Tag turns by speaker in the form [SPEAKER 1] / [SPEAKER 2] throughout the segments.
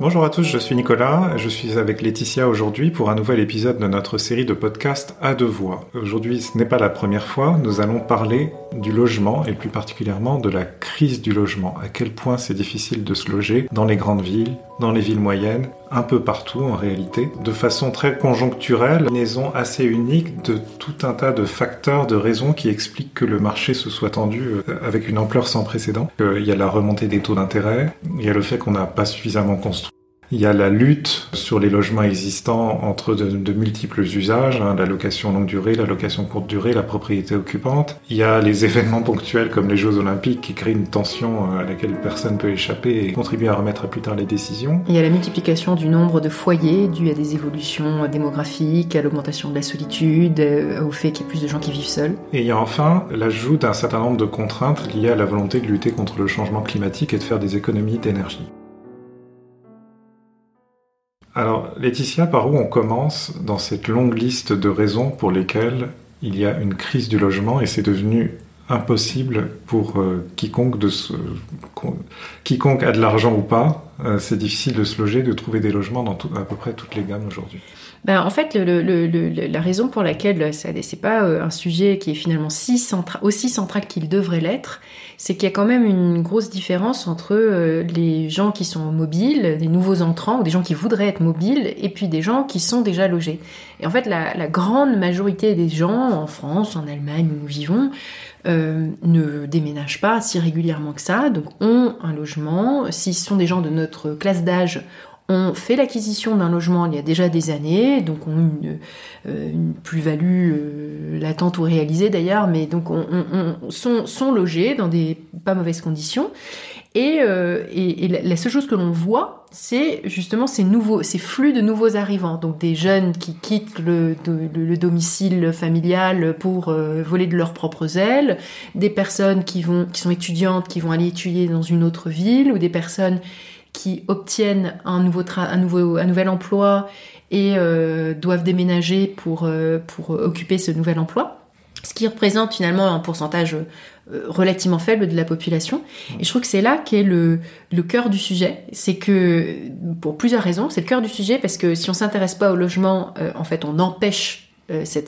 [SPEAKER 1] Bonjour à tous, je suis Nicolas, je suis avec Laetitia aujourd'hui pour un nouvel épisode de notre série de podcasts à deux voix. Aujourd'hui, ce n'est pas la première fois, nous allons parler du logement et plus particulièrement de la crise du logement. À quel point c'est difficile de se loger dans les grandes villes, dans les villes moyennes, un peu partout en réalité, de façon très conjoncturelle, une liaison assez unique de tout un tas de facteurs, de raisons qui expliquent que le marché se soit tendu euh, avec une ampleur sans précédent. Il y a la remontée des taux d'intérêt, il y a le fait qu'on n'a pas suffisamment construit il y a la lutte sur les logements existants entre de, multiples usages, hein, la location longue durée, la location courte durée, la propriété occupante. Il y a les événements ponctuels comme les Jeux olympiques qui créent une tension euh, à laquelle personne peut échapper et contribuent à remettre à plus tard les décisions.
[SPEAKER 2] Il y a la multiplication du nombre de foyers dû à des évolutions démographiques, à l'augmentation de la solitude, euh, au fait qu'il y ait plus de gens qui vivent seuls.
[SPEAKER 1] Et il y a enfin l'ajout d'un certain nombre de contraintes liées à la volonté de lutter contre le changement climatique et de faire des économies d'énergie. Alors, Laetitia, par où on commence dans cette longue liste de raisons pour lesquelles il y a une crise du logement et c'est devenu impossible pour euh, quiconque, de se, quiconque a de l'argent ou pas, c'est difficile de se loger, de trouver des logements dans à peu près toutes les gammes aujourd'hui.
[SPEAKER 2] Ben, en fait, la raison pour laquelle ça c'est pas euh, un sujet qui est finalement aussi central qu'il devrait l'être, c'est qu'il y a quand même une grosse différence entre les gens qui sont mobiles, des nouveaux entrants ou des gens qui voudraient être mobiles, et puis des gens qui sont déjà logés. Et en fait, la, grande majorité des gens en France, en Allemagne où nous vivons, euh, ne déménagent pas si régulièrement que ça, donc ont un logement. S'ils sont des gens de notre classe d'âge, ont fait l'acquisition d'un logement il y a déjà des années, donc ont une, euh, plus-value euh, latente ou réalisée d'ailleurs, mais donc on, on, sont, sont logés dans des pas mauvaises conditions. Et, euh, et, la seule chose que l'on voit, c'est justement ces nouveaux, ces flux de nouveaux arrivants. Donc des jeunes qui quittent le, le, domicile familial pour euh, voler de leurs propres ailes, des personnes qui vont, qui sont étudiantes, qui vont aller étudier dans une autre ville, ou des personnes qui obtiennent un nouveau, un nouveau, un nouvel emploi et euh, doivent déménager pour euh, pour occuper ce nouvel emploi ce qui représente finalement un pourcentage euh, relativement faible de la population. Et je trouve que c'est là qu'est le, le cœur du sujet. C'est que, pour plusieurs raisons, c'est le cœur du sujet parce que si on s'intéresse pas au logement, en fait, on empêche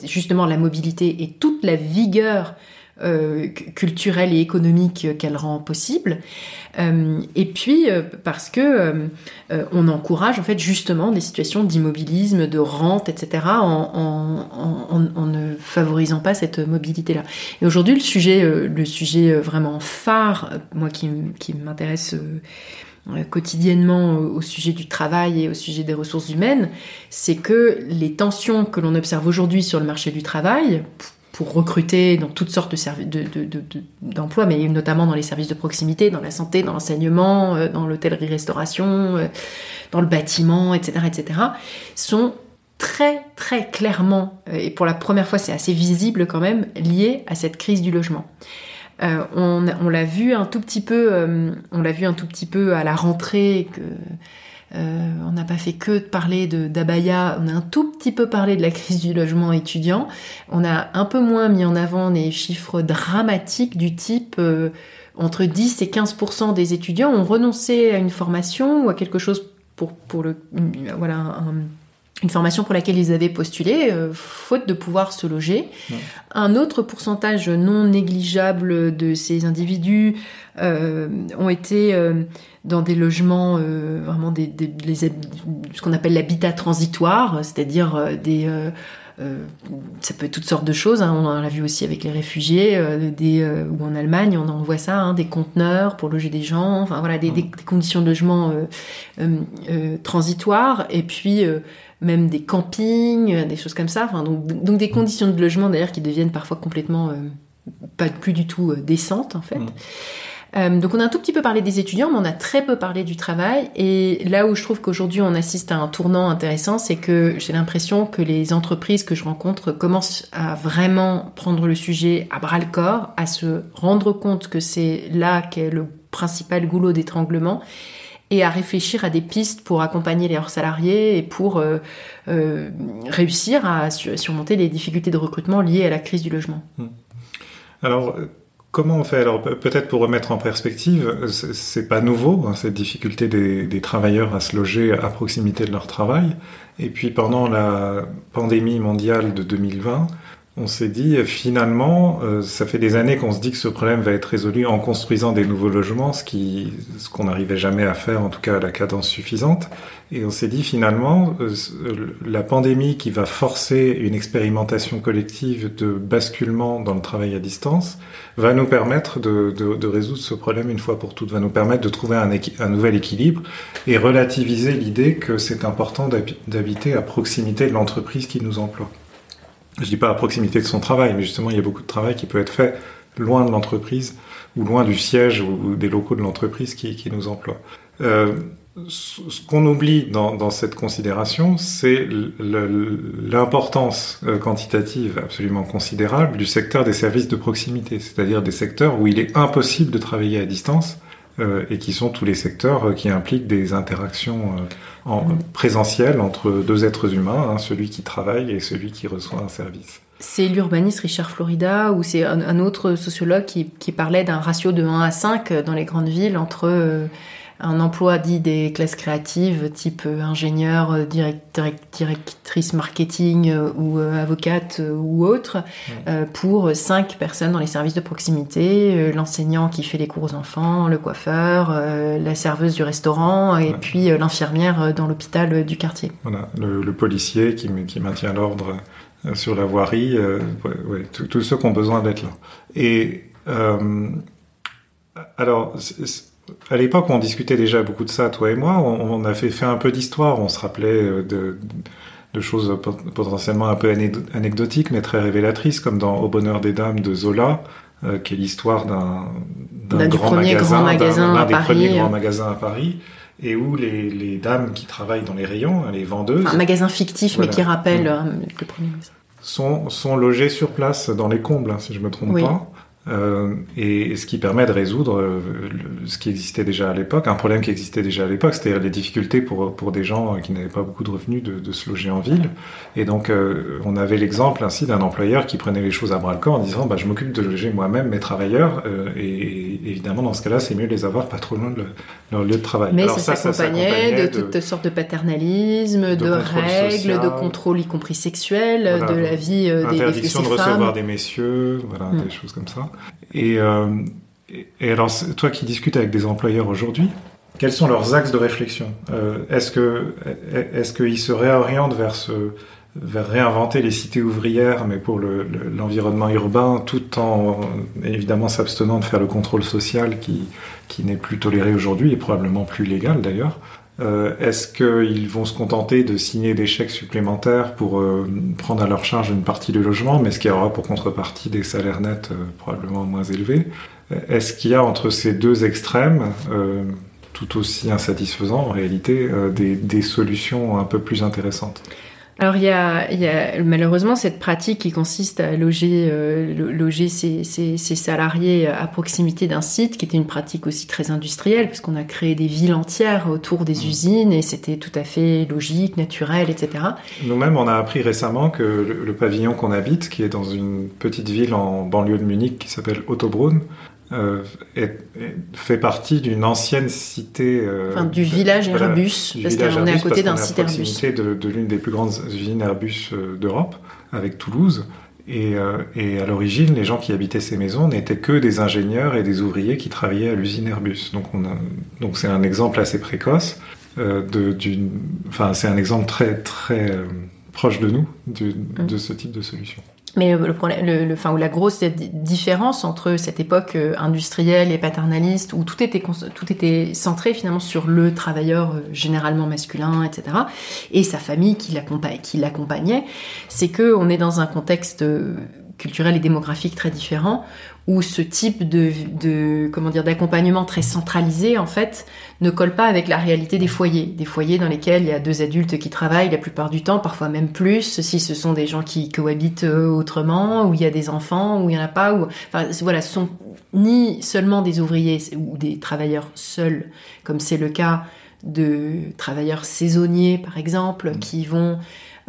[SPEAKER 2] justement la mobilité et toute la vigueur euh, culturelle et économique qu'elle rend possible. Euh, et puis euh, parce que on encourage en fait justement des situations d'immobilisme, de rente, etc. En, en, en, ne favorisant pas cette mobilité-là. Et aujourd'hui, le sujet, le sujet vraiment phare, moi qui, qui m'intéresse quotidiennement au sujet du travail et au sujet des ressources humaines, c'est que les tensions que l'on observe aujourd'hui sur le marché du travail, pour recruter dans toutes sortes d'emplois, de, mais notamment dans les services de proximité, dans la santé, dans l'enseignement, euh, dans l'hôtellerie-restauration, euh, dans le bâtiment, etc., etc., sont très très clairement, euh, et pour la première fois c'est assez visible quand même, liés à cette crise du logement. on, on l'a vu un tout petit peu, on l'a vu un tout petit peu à la rentrée que euh, on n'a pas fait que de parler d'Abaya, on a un tout petit peu parlé de la crise du logement étudiant. On a un peu moins mis en avant les chiffres dramatiques du type euh, entre 10 et 15 des étudiants ont renoncé à une formation ou à quelque chose pour, pour le voilà une formation pour laquelle ils avaient postulé, euh, faute de pouvoir se loger. Un autre pourcentage non négligeable de ces individus euh, ont été euh, dans des logements euh, vraiment des, des ce qu'on appelle l'habitat transitoire, c'est-à-dire des ça peut être toutes sortes de choses. Hein. On en a vu aussi avec les réfugiés, des, ou en Allemagne, on en voit ça, hein, des conteneurs pour loger des gens. Enfin voilà, des, des conditions de logement transitoires. Et puis même des campings, des choses comme ça. Enfin, donc, donc des conditions de logement d'ailleurs qui deviennent parfois complètement pas plus du tout décentes en fait. Euh, donc on a un tout petit peu parlé des étudiants, mais on a très peu parlé du travail. Et là où je trouve qu'aujourd'hui on assiste à un tournant intéressant, c'est que j'ai l'impression que les entreprises que je rencontre commencent à vraiment prendre le sujet à bras le corps, à se rendre compte que c'est là qu'est le principal goulot d'étranglement et à réfléchir à des pistes pour accompagner leurs salariés et pour euh, euh, réussir à surmonter les difficultés de recrutement liées à la crise du logement.
[SPEAKER 1] Alors, Comment on fait Alors peut-être pour remettre en perspective, c'est pas nouveau hein, cette difficulté des, des, travailleurs à se loger à proximité de leur travail. Et puis pendant la pandémie mondiale de 2020, on s'est dit finalement, euh, ça fait des années qu'on se dit que ce problème va être résolu en construisant des nouveaux logements, ce qui, qu'on n'arrivait jamais à faire, en tout cas à la cadence suffisante. Et on s'est dit finalement, euh, la pandémie qui va forcer une expérimentation collective de basculement dans le travail à distance va nous permettre de résoudre ce problème une fois pour toutes, va nous permettre de trouver un, un nouvel équilibre et relativiser l'idée que c'est important d'habiter à proximité de l'entreprise qui nous emploie je dis pas à proximité de son travail, mais justement, il y a beaucoup de travail qui peut être fait loin de l'entreprise ou loin du siège ou, des locaux de l'entreprise qui, qui, nous emploie. Euh, ce qu'on oublie dans, dans, cette considération, c'est l'importance euh, quantitative absolument considérable du secteur des services de proximité, c'est-à-dire des secteurs où il est impossible de travailler à distance et qui sont tous les secteurs euh, qui impliquent des interactions euh, en mm. présentielles entre deux êtres humains, hein, celui qui travaille et celui qui reçoit un service.
[SPEAKER 2] C'est l'urbaniste Richard Florida ou c'est un, autre sociologue qui, qui parlait d'un ratio de 1 à 5 dans les grandes villes entre un emploi dit des classes créatives, type euh, ingénieur, euh, directrice marketing euh, ou avocate ou autre, pour cinq personnes dans les services de proximité, l'enseignant qui fait les cours aux enfants, le coiffeur, la serveuse du restaurant et puis l'infirmière dans l'hôpital du quartier.
[SPEAKER 1] Voilà, le, policier qui, qui maintient l'ordre sur la voirie, ouais, tous ceux qui ont besoin d'être là. Et alors, à l'époque, on discutait déjà beaucoup de ça, toi et moi. On, a fait, fait un peu d'histoire. On se rappelait euh, de, de, choses potentiellement un peu anecdotiques, mais très révélatrices, comme dans Au bonheur des dames de Zola, euh, qui est l'histoire d'un grand magasin,
[SPEAKER 2] d'un
[SPEAKER 1] des premiers grands magasins à Paris et où les, les, dames qui travaillent dans les rayons, les vendeuses...
[SPEAKER 2] un magasin fictif, mais qui rappelle mm. euh, le premier
[SPEAKER 1] Sont, sont logées sur place, dans les combles, hein, si je me trompe pas. Euh, et ce qui permet de résoudre euh, ce qui existait déjà à l'époque, un problème qui existait déjà à l'époque, c'est-à-dire les difficultés pour, pour des gens qui n'avaient pas beaucoup de revenus de, de se loger en ville. Et donc, euh, on avait l'exemple ainsi d'un employeur qui prenait les choses à bras le corps en disant bah, Je m'occupe de loger moi-même mes travailleurs, et, évidemment, dans ce cas-là, c'est mieux de les avoir pas trop loin de leur lieu de travail.
[SPEAKER 2] Mais ça s'accompagnait de, toutes sortes de paternalisme, de, règles, de contrôle, y compris sexuel, de la vie des,
[SPEAKER 1] Interdiction de recevoir des messieurs, voilà, mm. des choses comme ça. Et, euh, et, alors, toi qui discutes avec des employeurs aujourd'hui, quels sont leurs axes de réflexion? Euh, Est-ce est-ce qu'ils se réorientent vers vers réinventer les cités ouvrières, mais pour l'environnement urbain, tout en évidemment s'abstenant de faire le contrôle social qui, qui n'est plus toléré aujourd'hui et probablement plus légal d'ailleurs? Euh, Est-ce qu'ils vont se contenter de signer des chèques supplémentaires pour euh, prendre à leur charge une partie du logement, mais ce qui aura pour contrepartie des salaires nets euh, probablement moins élevés? Est-ce qu'il y a entre ces deux extrêmes, tout aussi insatisfaisants en réalité, des solutions un peu plus intéressantes?
[SPEAKER 2] Alors il y a, il y a malheureusement cette pratique qui consiste à loger, euh, loger ses, ses, ses, salariés à proximité d'un site, qui était une pratique aussi très industrielle, puisqu'on a créé des villes entières autour des mmh. usines et c'était tout à fait logique, naturel, etc.
[SPEAKER 1] Nous-mêmes, on a appris récemment que le, le pavillon qu'on habite, qui est dans une petite ville en banlieue de Munich qui s'appelle Ottobrunn, euh, est, fait partie d'une ancienne cité.
[SPEAKER 2] Euh, enfin, du village Airbus, parce qu'on est à côté d'un site Airbus.
[SPEAKER 1] de, de l'une des plus grandes usines Airbus euh, d'Europe, avec Toulouse. Et, euh, et à l'origine, les gens qui habitaient ces maisons n'étaient que des ingénieurs et des ouvriers qui travaillaient à l'usine Airbus. Donc, on a, donc c'est un exemple assez précoce. De, d'une, enfin, c'est un exemple très très proche de nous de, de ce type de solution.
[SPEAKER 2] Mais le le, enfin, la grosse différence entre cette époque euh, industrielle et paternaliste, où tout était, tout était centré finalement sur le travailleur euh, généralement masculin, etc., et sa famille qui l'accompagnait, c'est que on est dans un contexte euh, culturel et démographique très différent, où ce type de, de comment dire d'accompagnement très centralisé en fait ne colle pas avec la réalité des foyers, des foyers dans lesquels il y a deux adultes qui travaillent la plupart du temps, parfois même plus, si ce sont des gens qui cohabitent euh, autrement, où il y a des enfants, où il y en a pas, ou enfin voilà, ce sont ni seulement des ouvriers ou des travailleurs seuls, comme c'est le cas de travailleurs saisonniers par exemple, mmh. qui vont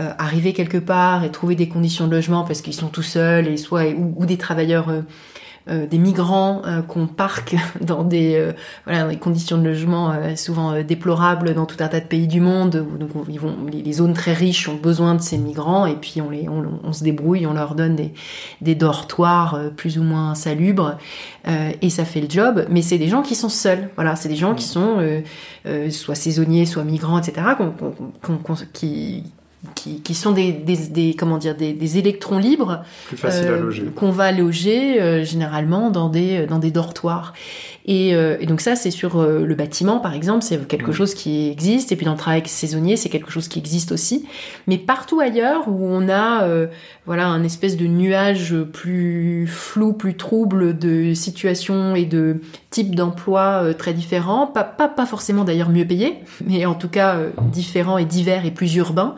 [SPEAKER 2] euh, arriver quelque part et trouver des conditions de logement parce qu'ils sont tout seuls et soit ou, des travailleurs euh, des migrants qu'on parque dans des, voilà, dans des conditions de logement souvent déplorables dans tout un tas de pays du monde. Où, donc, ils vont, les, zones très riches ont besoin de ces migrants et puis on, les, on, se débrouille, on leur donne des, des dortoirs plus ou moins salubres et ça fait le job. Mais c'est des gens qui sont seuls. Voilà, c'est des gens qui sont soit saisonniers, soit migrants, etc. qui qui, qui, sont des, des, des, comment dire des, des électrons libres
[SPEAKER 1] euh,
[SPEAKER 2] qu'on va loger euh, généralement dans des dans des dortoirs et, euh, et donc ça c'est sur euh, le bâtiment par exemple c'est quelque chose qui existe. Et puis dans le travail saisonnier c'est quelque chose qui existe aussi. Mais partout ailleurs où on a voilà un espèce de nuage plus flou plus trouble de situations et de types d'emplois très différents pas, pas pas forcément d'ailleurs mieux payés mais en tout cas différents et divers et plus urbains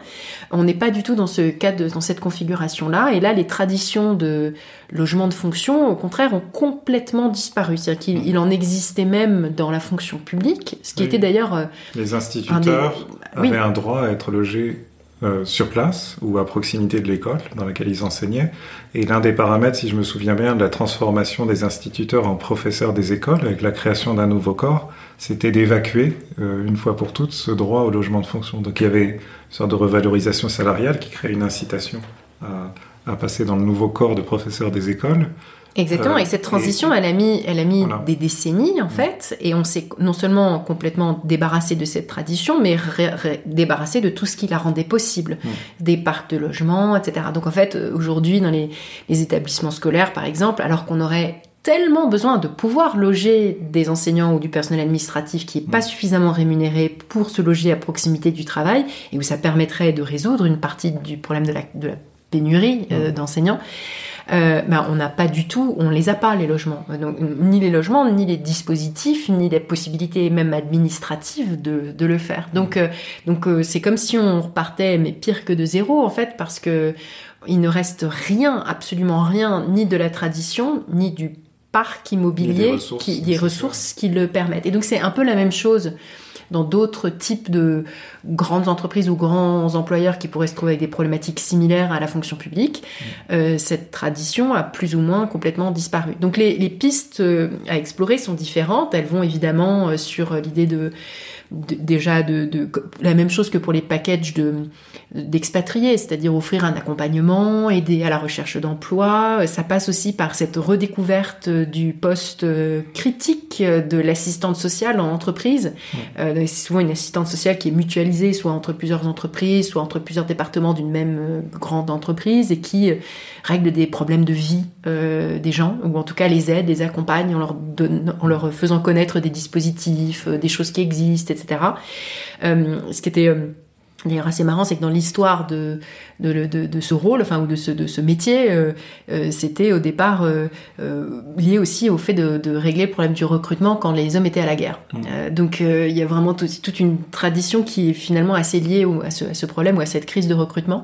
[SPEAKER 2] on n'est pas du tout dans ce cadre, dans cette configuration-là. Et là, les traditions de logement de fonction, au contraire, ont complètement disparu. C'est-à-dire qu'il en existait même dans la fonction publique, ce qui était d'ailleurs... Euh,
[SPEAKER 1] les instituteurs avaient un droit à être logés euh, sur place ou à proximité de l'école dans laquelle ils enseignaient. Et l'un des paramètres, si je me souviens bien, de la transformation des instituteurs en professeurs des écoles avec la création d'un nouveau corps, c'était d'évacuer euh, une fois pour toutes ce droit au logement de fonction. Donc il y avait une sorte de revalorisation salariale qui créait une incitation à, à passer dans le nouveau corps de professeurs des écoles.
[SPEAKER 2] Exactement, et cette euh, transition, elle a mis, elle a mis des décennies en mm. fait, et on s'est non seulement complètement débarrassé de cette tradition, mais débarrassé de tout ce qui la rendait possible, mm. des parcs de logement, etc. Donc en fait, aujourd'hui, dans les, les établissements scolaires, par exemple, alors qu'on aurait tellement besoin de pouvoir loger des enseignants ou du personnel administratif qui est pas mm. suffisamment rémunéré pour se loger à proximité du travail et où ça permettrait de résoudre une partie du problème de la, de la pénurie euh, d'enseignants. Euh, ben, on n'a pas du tout, on les a pas les logements, donc, ni les logements, ni les dispositifs, ni les possibilités même administratives de, de le faire. Donc, euh, donc euh, c'est comme si on repartait, mais pire que de zéro en fait, parce que il ne reste rien, absolument rien, ni de la tradition, ni du parc immobilier, qui, des ressources qui le permettent. Et donc c'est un peu la même chose dans d'autres types de grandes entreprises ou grands employeurs qui pourraient se trouver avec des problématiques similaires à la fonction publique, mmh. euh, cette tradition a plus ou moins complètement disparu. Donc les, les pistes euh, à explorer sont différentes. Elles vont évidemment euh, sur l'idée de déjà de, de, la même chose que pour les packages de d'expatriés, c'est-à-dire offrir un accompagnement, aider à la recherche d'emploi. Ça passe aussi par cette redécouverte du poste critique de l'assistante sociale en entreprise. Euh, c'est souvent une assistante sociale qui est mutualisée, soit entre plusieurs entreprises, soit entre plusieurs départements d'une même euh, grande entreprise, et qui euh, règle des problèmes de vie euh, des gens, ou en tout cas les aide, les accompagne en leur, en leur faisant connaître des dispositifs, des choses qui existent, etc etc. Euh, ce qui était euh, D'ailleurs, assez marrant, c'est que dans l'histoire de, de, de, de, ce rôle, enfin, ou de ce, de ce métier, euh, c'était au départ lié aussi au fait de, régler le problème du recrutement quand les hommes étaient à la guerre. Mmh. donc, il y a vraiment toute une tradition qui est finalement assez liée à, ce, à, ce, problème ou à cette crise de recrutement.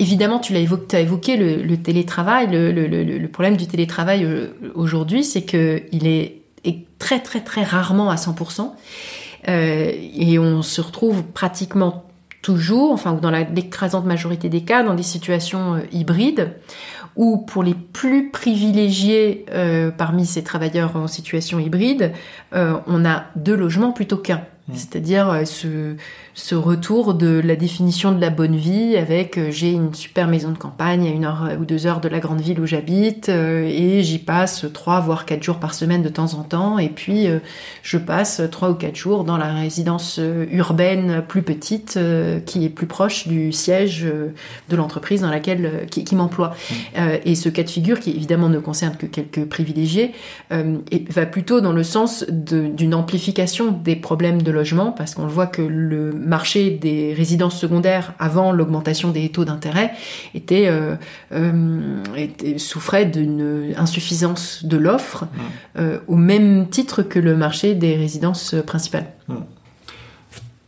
[SPEAKER 2] évidemment, tu l'as évoqué, as évoqué le, le télétravail. Le, le, le, problème du télétravail aujourd'hui, c'est que il est, est très, très, très rarement à 100%. Euh, et on se retrouve pratiquement toujours, enfin, dans l'écrasante majorité des cas, dans des situations euh, hybrides, où pour les plus privilégiés euh, parmi ces travailleurs en situation hybride, on a deux logements plutôt qu'un. Mmh. C'est-à-dire ce, ce retour de la définition de la bonne vie avec euh, j'ai une super maison de campagne à une heure ou deux heures de la grande ville où j'habite euh, et j'y passe trois voire quatre jours par semaine de temps en temps et puis euh, je passe trois ou quatre jours dans la résidence urbaine plus petite qui est plus proche du siège de l'entreprise dans laquelle qui, qui m'emploie mmh. et ce cas de figure qui évidemment ne concerne que quelques privilégiés et va plutôt dans le sens d'une amplification des problèmes de logement parce qu'on voit que le marché des résidences secondaires avant l'augmentation des taux d'intérêt était, euh, euh, souffrait d'une insuffisance de l'offre mmh. euh, au même titre que le marché des résidences principales. Mmh.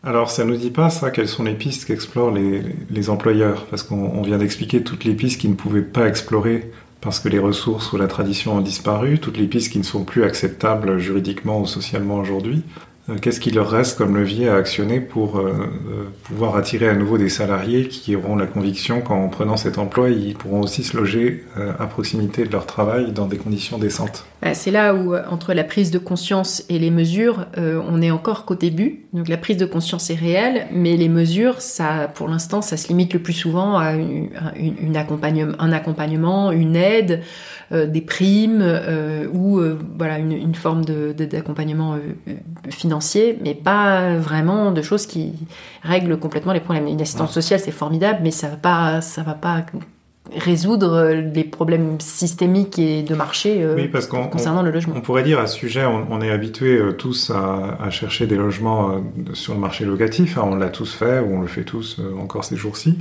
[SPEAKER 1] Alors, ça nous dit pas ça quelles sont les pistes qu'explorent les, les, employeurs? Parce qu'on vient d'expliquer toutes les pistes qu'ils ne pouvaient pas explorer parce que les ressources ou la tradition ont disparu, toutes les pistes qui ne sont plus acceptables juridiquement ou socialement aujourd'hui. Euh, qu'est-ce qu'il leur reste comme levier à actionner pour euh, euh, pouvoir attirer à nouveau des salariés qui auront la conviction qu'en prenant cet emploi, ils pourront aussi se loger à proximité de leur travail dans des conditions décentes?
[SPEAKER 2] Bah, C'est là où, entre la prise de conscience et les mesures, on est encore qu'au début. Donc la prise de conscience est réelle, mais les mesures, ça, pour l'instant, ça se limite le plus souvent à une, un accompagnement, une aide, des primes ou voilà une, une forme d'accompagnement financier mais pas vraiment de choses qui règlent complètement les problèmes. Une assistance sociale, c'est formidable, mais ça va pas, ça va pas résoudre les problèmes systémiques et de marché euh, concernant le logement.
[SPEAKER 1] On pourrait dire à ce sujet, on, est habitués euh, tous à, chercher des logements euh, sur le marché locatif, hein. on l'a tous fait, ou on le fait tous encore ces jours-ci.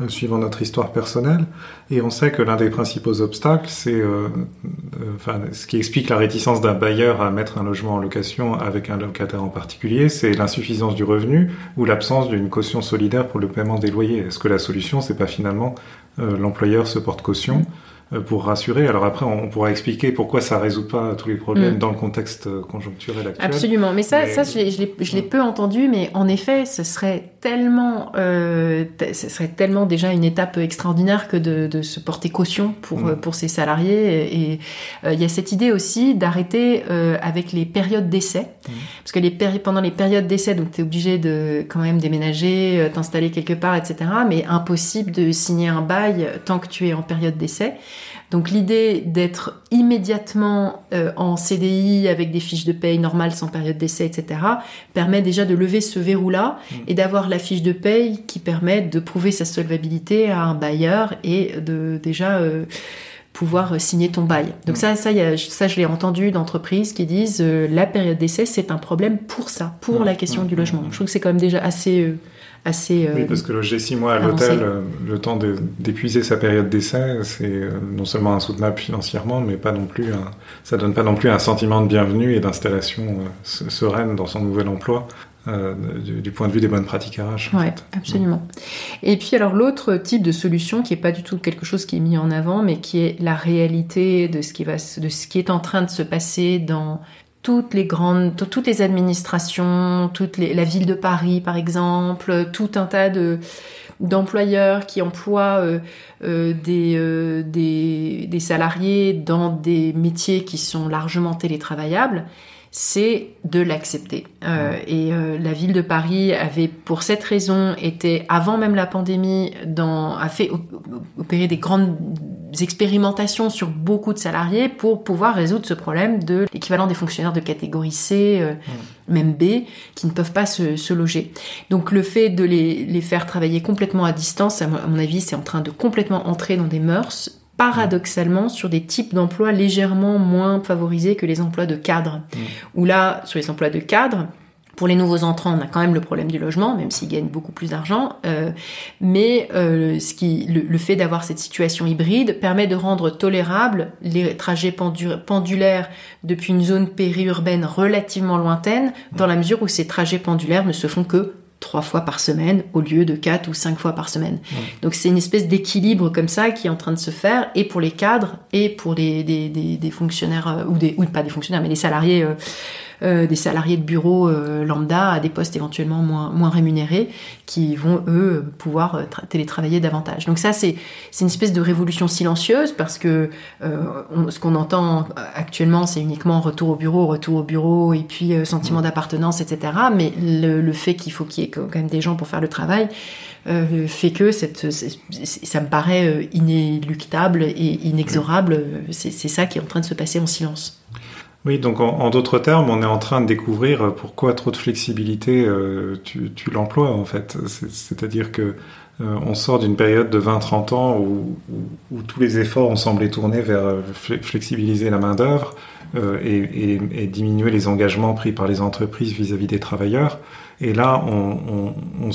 [SPEAKER 1] Euh, suivant notre histoire personnelle. Et on sait que l'un des principaux obstacles, c'est euh, euh, enfin, ce qui explique la réticence d'un bailleur à mettre un logement en location avec un locataire en particulier, c'est l'insuffisance du revenu ou l'absence d'une caution solidaire pour le paiement des loyers. Est-ce que la solution, c'est pas finalement l'employeur se porte caution. euh, pour rassurer. Alors après, on pourra expliquer pourquoi ça résout pas tous les problèmes mm. dans le contexte euh, conjoncturel actuel.
[SPEAKER 2] Absolument. Mais ça, ça, je l'ai peu entendu, mais en effet, ce serait tellement, euh, ce serait tellement déjà une étape extraordinaire que de, de se porter caution pour mm. pour ces salariés. Et il y a cette idée aussi d'arrêter avec les périodes d'essai, mm. parce que les pendant les périodes d'essai, donc tu es obligé de quand même déménager, t'installer quelque part, etc. Mais impossible de signer un bail tant que tu es en période d'essai. Donc l'idée d'être immédiatement euh, en CDI avec des fiches de paye normales sans période d'essai, etc., permet déjà de lever ce verrou-là mmh. et d'avoir la fiche de paye qui permet de prouver sa solvabilité à un bailleur et de déjà euh, pouvoir signer ton bail. Donc mmh. ça, ça, ça, je l'ai entendu d'entreprises qui disent euh, la période d'essai c'est un problème pour ça, pour mmh. la question du logement. Je trouve que c'est quand même déjà assez assez.
[SPEAKER 1] oui, parce que loger six mois à l'hôtel, euh, le temps d'épuiser sa période d'essai, c'est euh, non seulement insoutenable financièrement, mais pas non plus un, ça donne pas non plus un sentiment de bienvenue et d'installation euh, sereine dans son nouvel emploi. Du, point de vue des bonnes pratiques RH.
[SPEAKER 2] Oui, absolument. Et puis alors l'autre type de solution qui est pas du tout quelque chose qui est mis en avant, mais qui est la réalité de ce qui va, de ce qui est en train de se passer dans toutes les grandes, toutes les administrations, toute la ville de Paris par exemple, tout un tas de d'employeurs qui emploient euh, euh, des, euh, des, des salariés dans des métiers qui sont largement télétravaillables c'est de l'accepter. Euh, et euh, la ville de Paris avait, pour cette raison, été avant même la pandémie, dans, a fait opérer des grandes expérimentations sur beaucoup de salariés pour pouvoir résoudre ce problème de l'équivalent des fonctionnaires de catégorie C, euh, même B, qui ne peuvent pas se, se, loger. Donc le fait de les, les faire travailler complètement à distance, à mon avis, c'est en train de complètement entrer dans des mœurs paradoxalement sur des types d'emplois légèrement moins favorisés que les emplois de cadre. Mmh. Où là, sur les emplois de cadre, pour les nouveaux entrants, on a quand même le problème du logement, même s'ils gagnent beaucoup plus d'argent. Euh, mais euh, ce qui, le, fait d'avoir cette situation hybride permet de rendre tolérable les trajets pendulaires depuis une zone périurbaine relativement lointaine, dans la mesure où ces trajets pendulaires ne se font que trois fois par semaine au lieu de quatre ou cinq fois par semaine. Donc c'est une espèce d'équilibre comme ça qui est en train de se faire et pour les cadres et pour les, des, des, fonctionnaires euh, ou des ou pas des fonctionnaires mais des salariés euh, des salariés de bureau euh, lambda à des postes éventuellement moins, moins rémunérés qui vont, eux, pouvoir euh, télétravailler davantage. Donc ça, c'est une espèce de révolution silencieuse parce que ce qu'on entend actuellement, c'est uniquement retour au bureau, retour au bureau et puis sentiment d'appartenance, etc. Mais le, le fait qu'il faut qu'il y ait quand même des gens pour faire le travail, euh, fait que cette, ça me paraît inéluctable et inexorable. C'est ça qui est en train de se passer en silence.
[SPEAKER 1] Oui, donc en, d'autres termes, on est en train de découvrir pourquoi trop de flexibilité euh, tu, tu l'emploies en fait. C'est-à-dire que euh, on sort d'une période de 20-30 ans où, où, tous les efforts ont semblé tourner vers euh, flexibiliser la main d'œuvre euh, et, diminuer les engagements pris par les entreprises vis-à-vis -vis des travailleurs. Et là, on,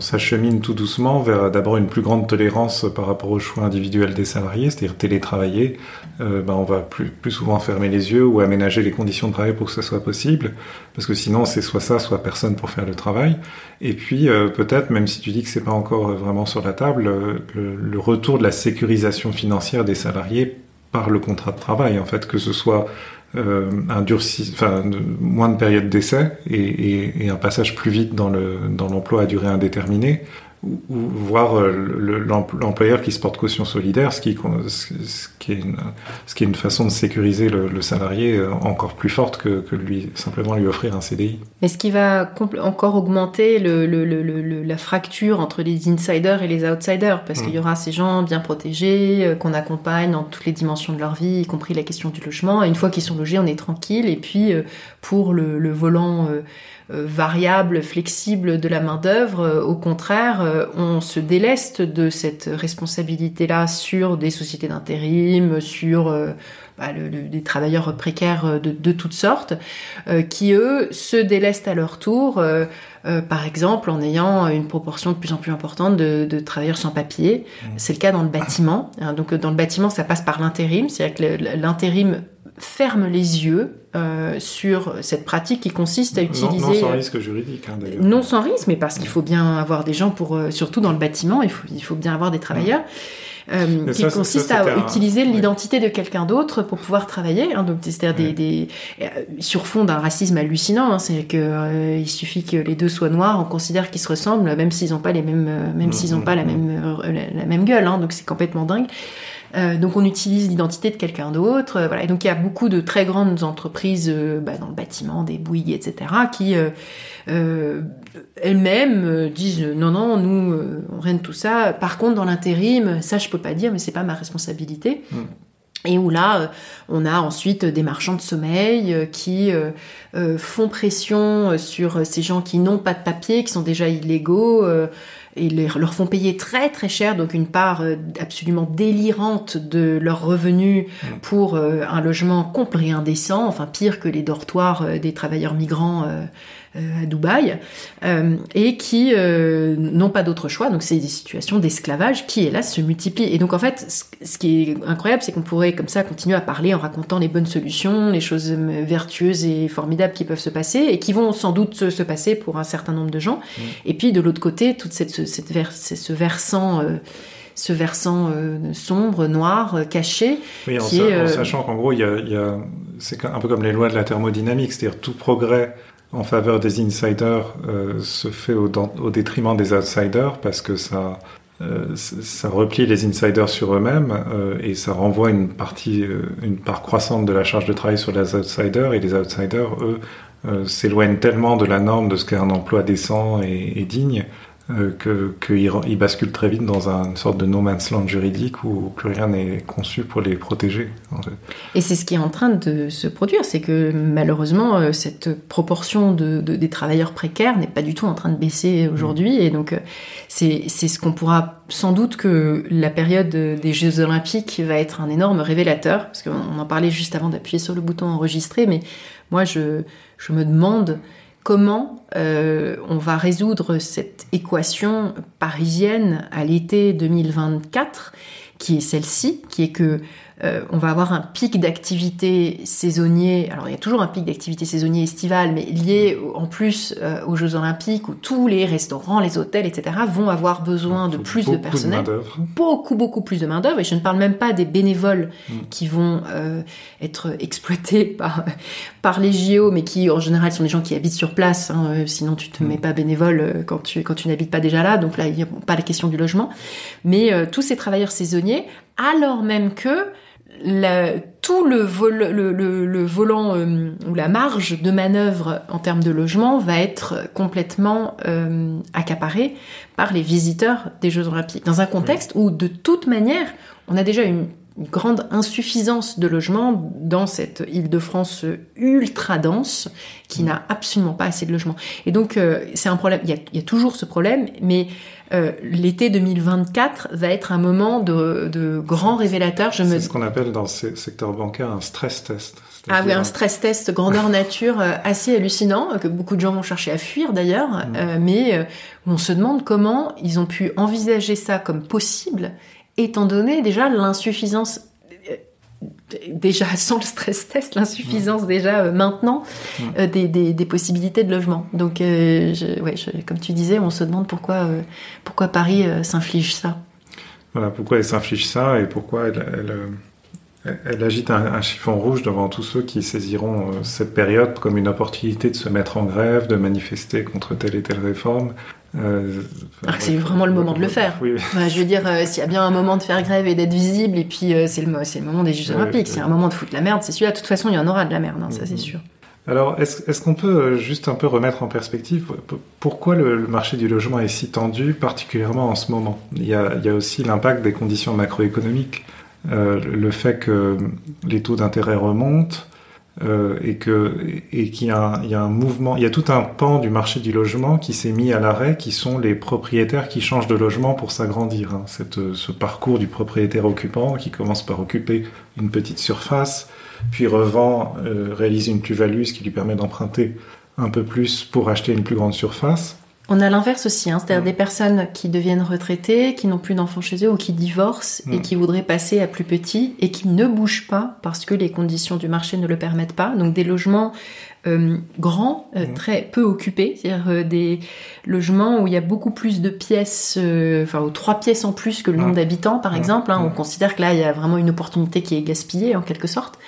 [SPEAKER 1] s'achemine tout doucement vers d'abord une plus grande tolérance par rapport au choix individuel des salariés, c'est-à-dire télétravailler. Euh, ben on va plus, souvent fermer les yeux ou aménager les conditions de travail pour que ce soit possible, parce que sinon c'est soit ça, soit personne pour faire le travail. Et puis euh, peut-être, même si tu dis que c'est pas encore vraiment sur la table, le, le retour de la sécurisation financière des salariés par le contrat de travail, en fait, que ce soit un durci, moins de période d'essai et, un passage plus vite dans l'emploi à durée indéterminée ou, voir euh, l'employeur qui se porte caution solidaire, ce qui, ce, qui, est, une, ce qui est une façon de sécuriser le, salarié euh, encore plus forte que, que, lui simplement lui offrir un CDI.
[SPEAKER 2] Mais ce qui va encore augmenter le, la fracture entre les insiders et les outsiders, parce qu'il y mm. aura ces gens bien protégés, euh, qu'on accompagne dans toutes les dimensions de leur vie, y compris la question du logement. Et une fois qu'ils sont logés, on est tranquille. Et puis pour le, volant euh, variable, flexible de la main-d'œuvre. Euh, au contraire, euh, on se déleste de cette responsabilité-là sur des sociétés d'intérim, sur bah, des travailleurs précaires de, toutes sortes, qui eux se délestent à leur tour, par exemple en ayant une proportion de plus en plus importante de, travailleurs sans papier. Mmh. C'est le cas dans le bâtiment. Hein. donc dans le bâtiment, ça passe par l'intérim, c'est-à-dire que l'intérim ferme les yeux euh, sur cette pratique qui consiste à utiliser... Non,
[SPEAKER 1] sans risque juridique, hein, d'ailleurs.
[SPEAKER 2] Non sans risque, mais parce qu'il faut bien avoir des gens pour... Euh, surtout dans le bâtiment, il faut, il faut bien avoir des travailleurs. Euh, qui consiste à utiliser l'identité de quelqu'un d'autre pour pouvoir travailler. Hein, donc c'est-à-dire des, des sur fond d'un racisme hallucinant. Hein, c'est que il suffit que les deux soient noirs, on considère qu'ils se ressemblent, même s'ils n'ont pas les mêmes, même s'ils n'ont pas la même la, même gueule. Hein, donc c'est complètement dingue. Euh, donc on utilise l'identité de quelqu'un d'autre. Euh, voilà. Et donc il y a beaucoup de très grandes entreprises euh, bah, dans le bâtiment, des Bouygues, etc., qui elles-mêmes disent non, non, nous, on règne tout ça. Par contre, dans l'intérim, ça je peux pas dire, mais c'est pas ma responsabilité. Hmm. Et où là, on a ensuite des marchands de sommeil qui font pression sur ces gens qui n'ont pas de papier, qui sont déjà illégaux et leur font payer très très cher, donc une part euh, absolument délirante de leurs revenus mmh. pour euh, un logement complet indécent, enfin pire que les dortoirs euh, des travailleurs migrants à Dubaï, et qui n'ont pas d'autre choix. Donc c'est des situations d'esclavage qui, hélas, se multiplient. Et donc en fait, ce qui est incroyable, c'est qu'on pourrait comme ça continuer à parler en racontant les bonnes solutions, les choses vertueuses et formidables qui peuvent se passer, et qui vont sans doute se, passer pour un certain nombre de gens. Mmh. Et puis de l'autre côté, toute cette cette ce versant euh, ce versant euh, sombre, noir, euh, caché.
[SPEAKER 1] Oui, en, sachant qu'en gros, il y a, c'est un peu comme les lois de la thermodynamique, c'est-à-dire tout progrès en faveur des insiders se fait au, détriment des outsiders parce que ça, ça replie les insiders sur eux-mêmes et ça renvoie une partie, une part croissante de la charge de travail sur les outsiders et les outsiders, eux, s'éloignent tellement de la norme de ce qu'est un emploi décent et digne euh, qu'ils basculent très vite dans une sorte de no man's land juridique où plus rien n'est conçu pour les protéger.
[SPEAKER 2] Et c'est ce qui est en train de se produire, c'est que malheureusement euh, cette proportion de, des travailleurs précaires n'est pas du tout en train de baisser aujourd'hui, mm. et donc euh, c'est ce qu'on pourra sans doute que la période des Jeux Olympiques va être un énorme révélateur, parce qu'on en parlait juste avant d'appuyer sur le bouton enregistrer, mais moi je, je me demande comment euh, on va résoudre cette équation parisienne à l'été 2024, qui est celle-ci, qui est que euh, on va avoir un pic d'activité saisonnier. Alors il y a toujours un pic d'activité saisonnier estival, mais lié en plus euh, aux Jeux Olympiques où tous les restaurants, les hôtels, etc. vont avoir besoin de plus de personnel, beaucoup beaucoup plus de main d'œuvre. Et je ne parle même pas des bénévoles mm. qui vont euh, être exploités par par les JO, mais qui en général sont des gens qui habitent sur place. Hein, sinon tu te mm. mets pas bénévole quand tu quand tu n'habites pas déjà là. Donc là il n'y a pas la question du logement, mais tous ces travailleurs saisonniers, alors même que tout le, le, volant euh, ou la marge de manœuvre en termes de logement va être complètement euh, accaparé par les visiteurs des Jeux Olympiques. Dans un contexte où, de toute manière, on a déjà une, grande insuffisance de logement dans cette Île-de-France ultra dense qui n'a absolument pas assez de logements. Et donc, euh, c'est un problème. Il y, a, toujours ce problème, mais euh, l'été 2024 va être un moment de, de grand révélateur.
[SPEAKER 1] Je C'est ce qu'on appelle dans ce secteur bancaire un stress test.
[SPEAKER 2] Ah oui, un stress test grandeur nature euh, assez hallucinant, que beaucoup de gens vont chercher à fuir d'ailleurs, mm. euh, mais on se demande comment ils ont pu envisager ça comme possible, étant donné déjà l'insuffisance déjà sans le stress test, l'insuffisance déjà euh, maintenant euh, des, des, possibilités de logement. Donc, euh, ouais, comme tu disais, on se demande pourquoi, pourquoi Paris s'inflige ça.
[SPEAKER 1] Voilà, pourquoi elle s'inflige ça et pourquoi elle, Elle agite un, chiffon rouge devant tous ceux qui saisiront cette période comme une opportunité de se mettre en grève, de manifester contre telle et telle réforme.
[SPEAKER 2] Euh, c'est vraiment le moment de le faire. je veux dire, s'il y a bien un moment de faire grève et d'être visible, et puis c'est le, le moment des Jeux Olympiques, c'est un moment de foutre la merde, c'est celui-là. De toute façon, il y en aura de la merde, hein, ça c'est mm-hmm. sûr.
[SPEAKER 1] Alors, est-ce qu'on peut euh, juste un peu remettre en perspective pourquoi le, marché du logement est si tendu, particulièrement en ce moment? Il y, a, aussi l'impact des conditions macroéconomiques, euh, le fait que les taux d'intérêt remontent euh, et que et qu'il y, a un mouvement, il y a tout un pan du marché du logement qui s'est mis à l'arrêt, qui sont les propriétaires qui changent de logement pour s'agrandir. Hein. ce parcours du propriétaire occupant qui commence par occuper une petite surface puis revend, euh, réalise une plus-value, ce qui lui permet d'emprunter un peu plus pour acheter une plus grande surface.
[SPEAKER 2] On a l'inverse aussi, hein, c'est-à-dire des personnes qui deviennent retraitées, qui n'ont plus d'enfants chez eux ou qui divorcent et mm. qui voudraient passer à plus petit et qui ne bougent pas parce que les conditions du marché ne le permettent pas. Donc des logements euh, grands, euh, mm. très peu occupés, c'est-à-dire des logements où il y a beaucoup plus de pièces, enfin trois pièces en plus que le nombre d'habitants par exemple. Hein. On considère que là il y a vraiment une opportunité qui est gaspillée en quelque sorte.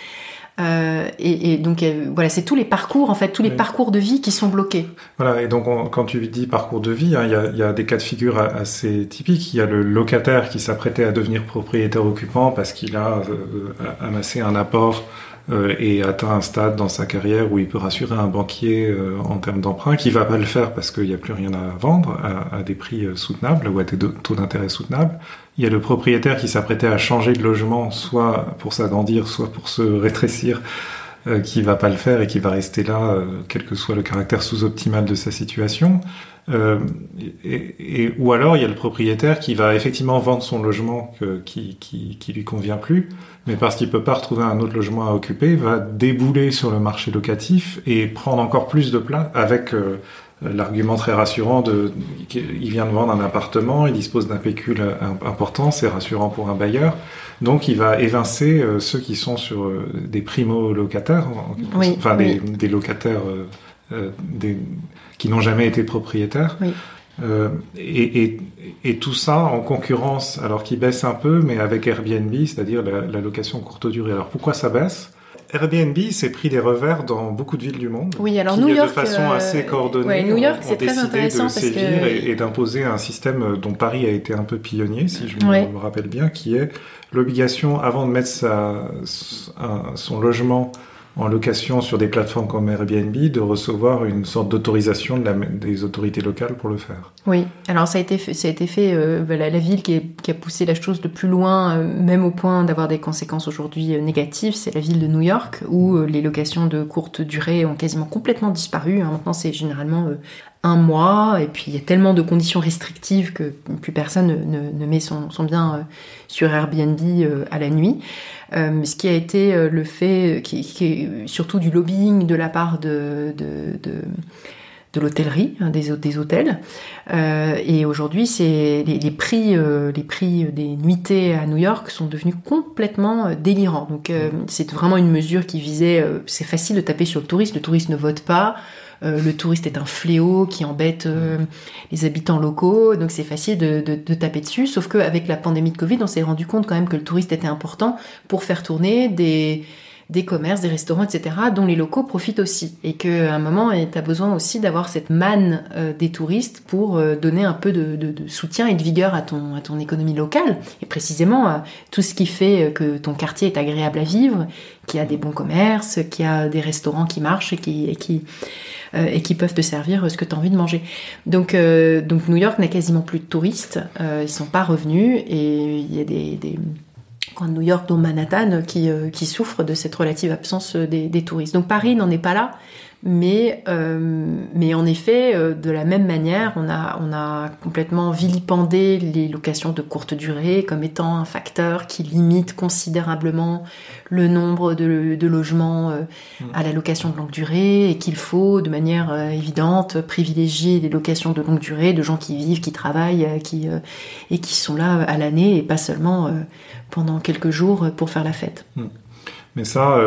[SPEAKER 2] Euh, et, donc euh, voilà, c'est tous les parcours en fait, tous les parcours de vie qui sont bloqués.
[SPEAKER 1] Voilà, et donc quand tu dis parcours de vie, hein, il y, a, des cas de figure assez typiques. Il y a le locataire qui s'apprêtait à devenir propriétaire occupant parce qu'il a euh, amassé un apport euh, et atteint un stade dans sa carrière où il peut rassurer un banquier euh, en termes d'emprunt, qui va pas le faire parce qu'il n'y a plus rien à vendre à, à des prix euh, soutenables ou à des taux d'intérêt soutenables. Il y a le propriétaire qui s'apprêtait à changer de logement, soit pour s'agrandir, soit pour se rétrécir, euh, qui va pas le faire et qui va rester là, quel que soit le caractère sous-optimal de sa situation. Euh, et, et, ou alors il y a le propriétaire qui va effectivement vendre son logement que, qui, qui, qui lui convient plus, mais parce qu'il peut pas retrouver un autre logement à occuper, va débouler sur le marché locatif et prendre encore plus de place avec euh, l'argument très rassurant de il vient de vendre un appartement, il dispose d'un pécule important, c'est rassurant pour un bailleur. Donc il va évincer euh, ceux qui sont sur des primo-locataires, enfin Des, des, locataires des qui n'ont jamais été propriétaires. Euh, et, tout ça en concurrence, alors qui baisse un peu, mais avec Airbnb, c'est-à-dire la, location courte durée. Alors pourquoi ça baisse? Airbnb s'est pris des revers dans beaucoup de villes du monde.
[SPEAKER 2] Oui, alors New York,
[SPEAKER 1] de façon euh, assez coordonnée,
[SPEAKER 2] New York, c'est très intéressant
[SPEAKER 1] de sévir et, d'imposer un système dont Paris a été un peu pionnier, si je me, rappelle bien, qui est l'obligation avant de mettre sa, son logement en location sur des plateformes comme Airbnb de recevoir une sorte d'autorisation de des autorités locales pour le faire.
[SPEAKER 2] Oui, alors ça a été fait, ça a été fait euh, la, ville qui, a poussé la chose de plus loin, euh, même au point d'avoir des conséquences aujourd'hui euh, négatives, c'est la ville de New York où les locations de courte durée ont quasiment complètement disparu. Hein. Maintenant c'est généralement un mois, et puis il y a tellement de conditions restrictives que plus personne ne, ne met son, son bien sur Airbnb à la nuit. Euh, ce qui a été euh, le fait, qui, qui, est surtout du lobbying de la part de, de, de de l'hôtellerie, hein, des, des, hôtels. Euh, et aujourd'hui, c'est les, les, prix, euh, les prix des nuitées à New York sont devenus complètement euh, délirants. Donc, c'est vraiment une mesure qui visait. c'est facile de taper sur le touriste. Le touriste ne vote pas. Euh, le touriste est un fléau qui embête euh, les habitants locaux, donc c'est facile de, taper dessus. Sauf qu'avec la pandémie de Covid, on s'est rendu compte quand même que le touriste était important pour faire tourner des des commerces, des restaurants, etc., dont les locaux profitent aussi. Et qu'à un moment, tu as besoin aussi d'avoir cette manne euh, des touristes pour donner un peu de, soutien et de vigueur à ton, à ton économie locale. Et précisément, tout ce qui fait que ton quartier est agréable à vivre, qu'il y a des bons commerces, qu'il y a des restaurants qui marchent et qui, et qui, euh, et qui peuvent te servir ce que tu as envie de manger. Donc, euh, donc New York n'a quasiment plus de touristes, euh, ils sont pas revenus et il y a des New York, dont Manhattan, qui, qui souffrent de cette relative absence des, des touristes. Donc Paris n'en est pas là, mais, euh, mais en effet, euh, de la même manière, on a, on a complètement vilipendé les locations de courte durée comme étant un facteur qui limite considérablement le nombre de, de logements euh, mm. à la location de longue durée et qu'il faut de manière euh, évidente privilégier les locations de longue durée de gens qui vivent, qui travaillent qui, et qui sont là à l'année et pas seulement pendant quelques jours pour faire la fête. Mm.
[SPEAKER 1] Mais ça,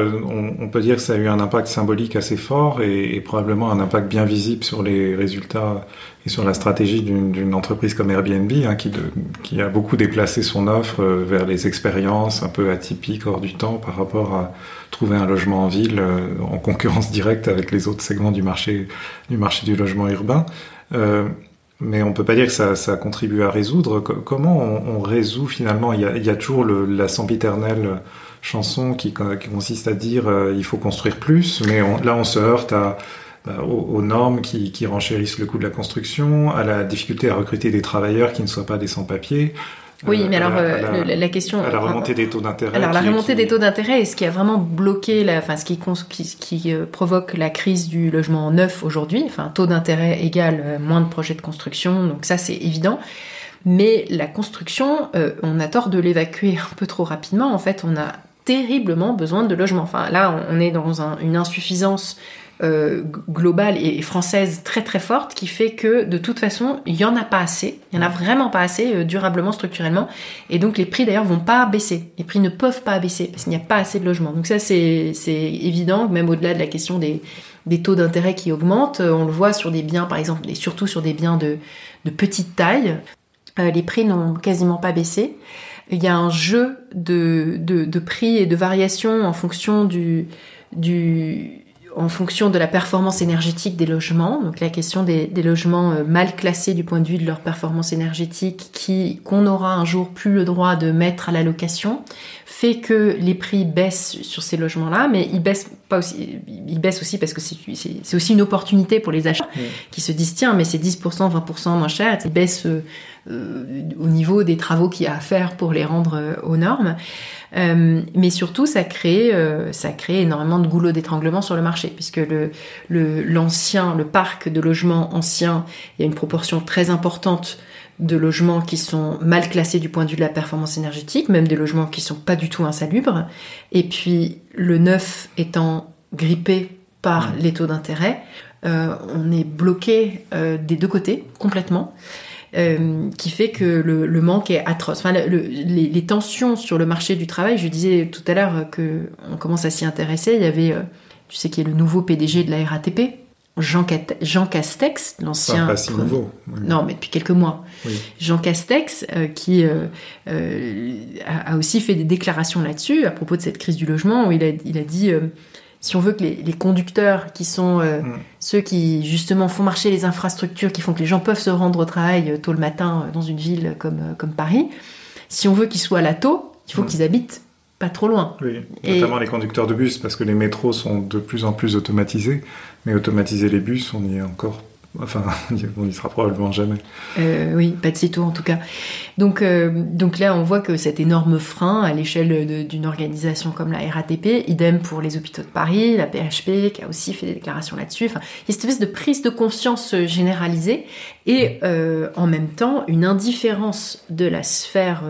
[SPEAKER 1] on, peut dire que ça a eu un impact symbolique assez fort et, probablement un impact bien visible sur les résultats et sur la stratégie d'une entreprise comme Airbnb, hein, qui, a beaucoup déplacé son offre vers les expériences un peu atypiques hors du temps par rapport à trouver un logement en ville en concurrence directe avec les autres segments du marché du marché du logement urbain. Euh, mais on peut pas dire que ça, ça contribue à résoudre. Comment on, résout finalement? Il y, a, toujours la sempiternelle chanson qui, qui consiste à dire euh, il faut construire plus, mais là on se heurte à, bah, aux, normes qui, qui renchérissent le coût de la construction, à la difficulté à recruter des travailleurs qui ne soient pas des sans-papiers.
[SPEAKER 2] Oui, euh, mais alors euh, la, question.
[SPEAKER 1] À la remontée des taux d'intérêt.
[SPEAKER 2] Alors la remontée des taux d'intérêt est ce qui a vraiment bloqué, la, enfin ce qui, qui, euh, provoque la crise du logement neuf aujourd'hui. Enfin, taux d'intérêt égal moins de projets de construction, donc ça c'est évident. Mais la construction, on a tort de l'évacuer un peu trop rapidement. En fait, on a terriblement besoin de logements. Enfin, là, on est dans une insuffisance euh, globale et française très très forte qui fait que de toute façon il y en a pas assez, il y en a vraiment pas assez euh, durablement structurellement et donc les prix d'ailleurs vont pas baisser, les prix ne peuvent pas baisser parce qu'il n'y a pas assez de logements. Donc ça c'est évident même au-delà de la question des des taux d'intérêt qui augmentent, euh, on le voit sur des biens par exemple et surtout sur des biens de de petite taille, les prix n'ont quasiment pas baissé. Il y a un jeu de, de, prix et de variations en fonction du, du, en fonction de la performance énergétique des logements, donc la question des, logements euh, mal classés du point de vue de leur performance énergétique, qui qu'on aura un jour plus le droit de mettre à la location, fait que les prix baissent sur ces logements-là, mais ils baissent pas aussi, ils baissent aussi parce que c'est aussi une opportunité pour les achats qui se disent tiens mais c'est 10%, 20% moins cher, ils baissent euh, au niveau des travaux qu'il y a à faire pour les rendre euh, aux normes. Euh, mais surtout, ça crée, euh, ça crée énormément de goulots d'étranglement sur le marché, puisque le, l'ancien, le, parc de logements anciens, il y a une proportion très importante de logements qui sont mal classés du point de vue de la performance énergétique, même des logements qui sont pas du tout insalubres. Et puis le neuf étant grippé par les taux d'intérêt, euh, on est bloqué des deux côtés complètement. Euh, qui fait que le, manque est atroce. Enfin, les, tensions sur le marché du travail, je disais tout à l'heure que on commence à s'y intéresser. Il y avait, euh, tu sais, qui est le nouveau PDG de la RATP, Jean, Jean Castex, l'ancien.
[SPEAKER 1] Pas si nouveau.
[SPEAKER 2] Non, mais depuis quelques mois. Jean Castex, euh, qui a, aussi fait des déclarations là-dessus à propos de cette crise du logement, où il a, il a dit si on veut que les, conducteurs, qui sont euh, mm. ceux qui justement font marcher les infrastructures, qui font que les gens peuvent se rendre au travail euh, tôt le matin euh, dans une ville comme, comme Paris, si on veut qu'ils soient là tôt, il faut mm. qu'ils habitent pas trop loin.
[SPEAKER 1] Oui, notamment les conducteurs de bus, parce que les métros sont de plus en plus automatisés, mais automatiser les bus, on y est encore Enfin, on n'y sera probablement jamais.
[SPEAKER 2] Euh, oui, pas de sitôt en tout cas. Donc, euh, donc là, on voit que cet énorme frein à l'échelle d'une organisation comme la RATP, idem pour les hôpitaux de Paris, la PHP qui a aussi fait des déclarations là-dessus. Enfin, il y a cette espèce de prise de conscience généralisée et euh, en même temps une indifférence de la sphère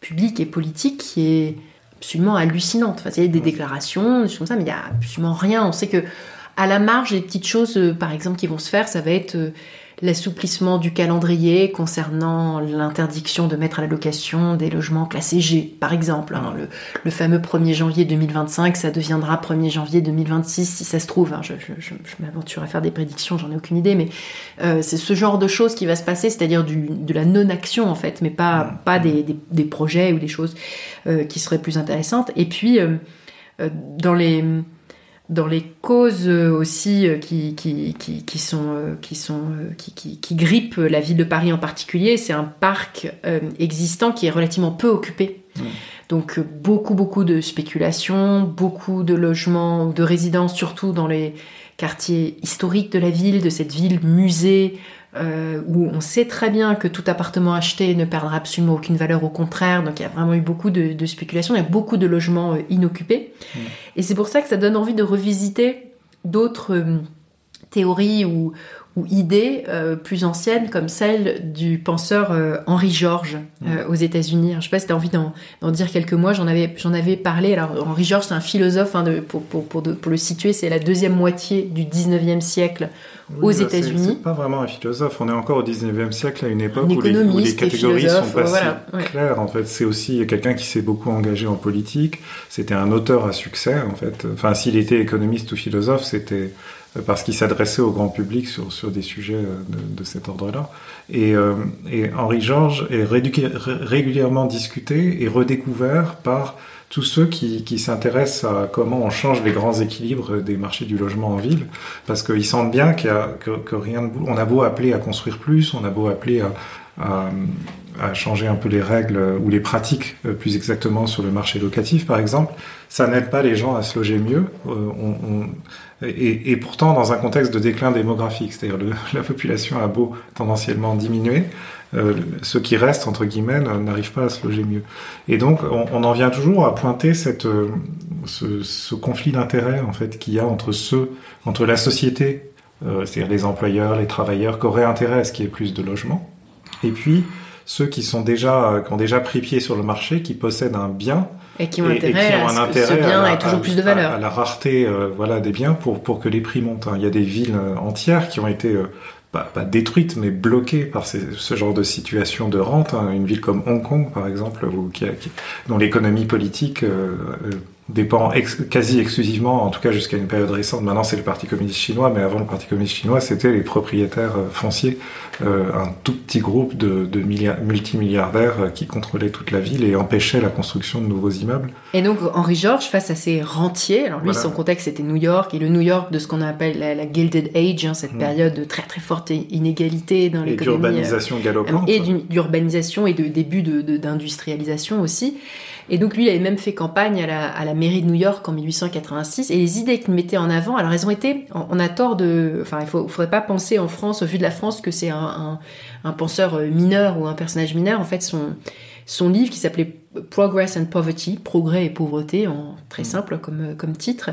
[SPEAKER 2] publique et politique qui est absolument hallucinante. Enfin, il y a des déclarations, des choses comme ça, mais il n'y a absolument rien. On sait que à la marge, les petites choses, euh, par exemple, qui vont se faire, ça va être euh, l'assouplissement du calendrier concernant l'interdiction de mettre à la location des logements classés G, par exemple. Hein. le, fameux 1er janvier 2025, ça deviendra 1er janvier 2026 si ça se trouve. Hein. Je, m'aventure à faire des prédictions, j'en ai aucune idée, mais euh, c'est ce genre de choses qui va se passer, c'est-à-dire de la non-action en fait, mais pas, pas des, projets ou des choses qui seraient plus intéressantes. Et puis, dans les dans les causes euh, aussi euh, qui, qui, qui, qui sont, euh, qui, sont qui, qui, grippent la ville de Paris en particulier, c'est un parc existant qui est relativement peu occupé. Donc beaucoup beaucoup de spéculation, beaucoup de logements, de résidences, surtout dans les quartiers historiques de la ville, de cette ville musée, euh, où on sait très bien que tout appartement acheté ne perdra absolument aucune valeur, au contraire. Donc il y a vraiment eu beaucoup de, de spéculation, il y a beaucoup de logements euh, inoccupés. Mmh. Et c'est pour ça que ça donne envie de revisiter d'autres euh, théories ou, ou idées euh, plus anciennes comme celle du penseur euh, Henri George euh, aux États-Unis. Je sais pas si tu as envie d'en dire quelques mots. J'en avais, j'en avais parlé. Alors Henri George, c'est un philosophe. Hein, de, pour, pour, pour, pour, le situer, c'est la deuxième moitié du 19e siècle aux
[SPEAKER 1] bah,
[SPEAKER 2] États-Unis.
[SPEAKER 1] C'est pas vraiment un philosophe. On est encore au 19e siècle, à une époque où les, où les, catégories sont pas
[SPEAKER 2] voilà,
[SPEAKER 1] si claires. En fait, c'est aussi quelqu'un qui s'est beaucoup engagé en politique. C'était un auteur à succès, en fait. Enfin, s'il était économiste ou philosophe, c'était parce qu'il s'adressait au grand public sur, sur des sujets de, de cet ordre-là. Et, euh, et, Henri Georges est régulièrement discuté et redécouvert par tous ceux qui, qui s'intéressent à comment on change les grands équilibres des marchés du logement en ville, parce qu'ils sentent bien y a, que, que rien de on a beau appeler à construire plus, on a beau appeler à, à, changer un peu les règles ou les pratiques plus exactement sur le marché locatif, par exemple, ça n'aide pas les gens à se loger mieux. Euh, et, pourtant, dans un contexte de déclin démographique, c'est-à-dire la population a beau tendanciellement diminuer, euh, ceux qui restent, entre guillemets, n'arrivent pas à se loger mieux. Et donc, on, en vient toujours à pointer cette, euh, ce, conflit d'intérêts en fait qu'il y a entre ceux, entre la société, euh, c'est-à-dire les employeurs, les travailleurs, qui auraient intérêt à ce qu'il y ait plus de logements, et puis ceux qui sont déjà, qui ont déjà pris pied sur le marché, qui possèdent un bien,
[SPEAKER 2] et qui ont intérêt, et qui ont un intérêt ce bien ait toujours
[SPEAKER 1] à,
[SPEAKER 2] plus de valeur.
[SPEAKER 1] À, à la rareté euh, voilà, des biens pour, pour que les prix montent. Hein. Il y a des villes entières qui ont été euh, pas, pas détruites, mais bloquées par ces, ce genre de situation de rente. Hein. Une ville comme Hong Kong, par exemple, où, qui a, qui, dont l'économie politique euh, dépend ex quasi exclusivement, en tout cas jusqu'à une période récente. Maintenant, c'est le Parti communiste chinois, mais avant le Parti communiste chinois, c'était les propriétaires fonciers, euh, un tout petit groupe de, de multimilliardaires qui contrôlaient toute la ville et empêchaient la construction de nouveaux immeubles.
[SPEAKER 2] Et donc, Henri Georges, face à ces rentiers, alors lui, voilà. son contexte, c'était New York, et le New York de ce qu'on appelle la, la, Gilded Age, hein, cette mmh. période de très très forte inégalité dans l'économie.
[SPEAKER 1] Et d'urbanisation galopante.
[SPEAKER 2] Et d'urbanisation et de début d'industrialisation de, de, aussi. Et donc lui, il avait même fait campagne à la, à la mairie de New York en 1886. Et les idées qu'il mettait en avant, alors elles ont été, on a tort de, enfin, il faut, faudrait pas penser en France, au vu de la France, que c'est un, un, un, penseur mineur ou un personnage mineur. En fait, son, son livre qui s'appelait Progress and Poverty, Progrès et pauvreté, en très simple comme, comme titre,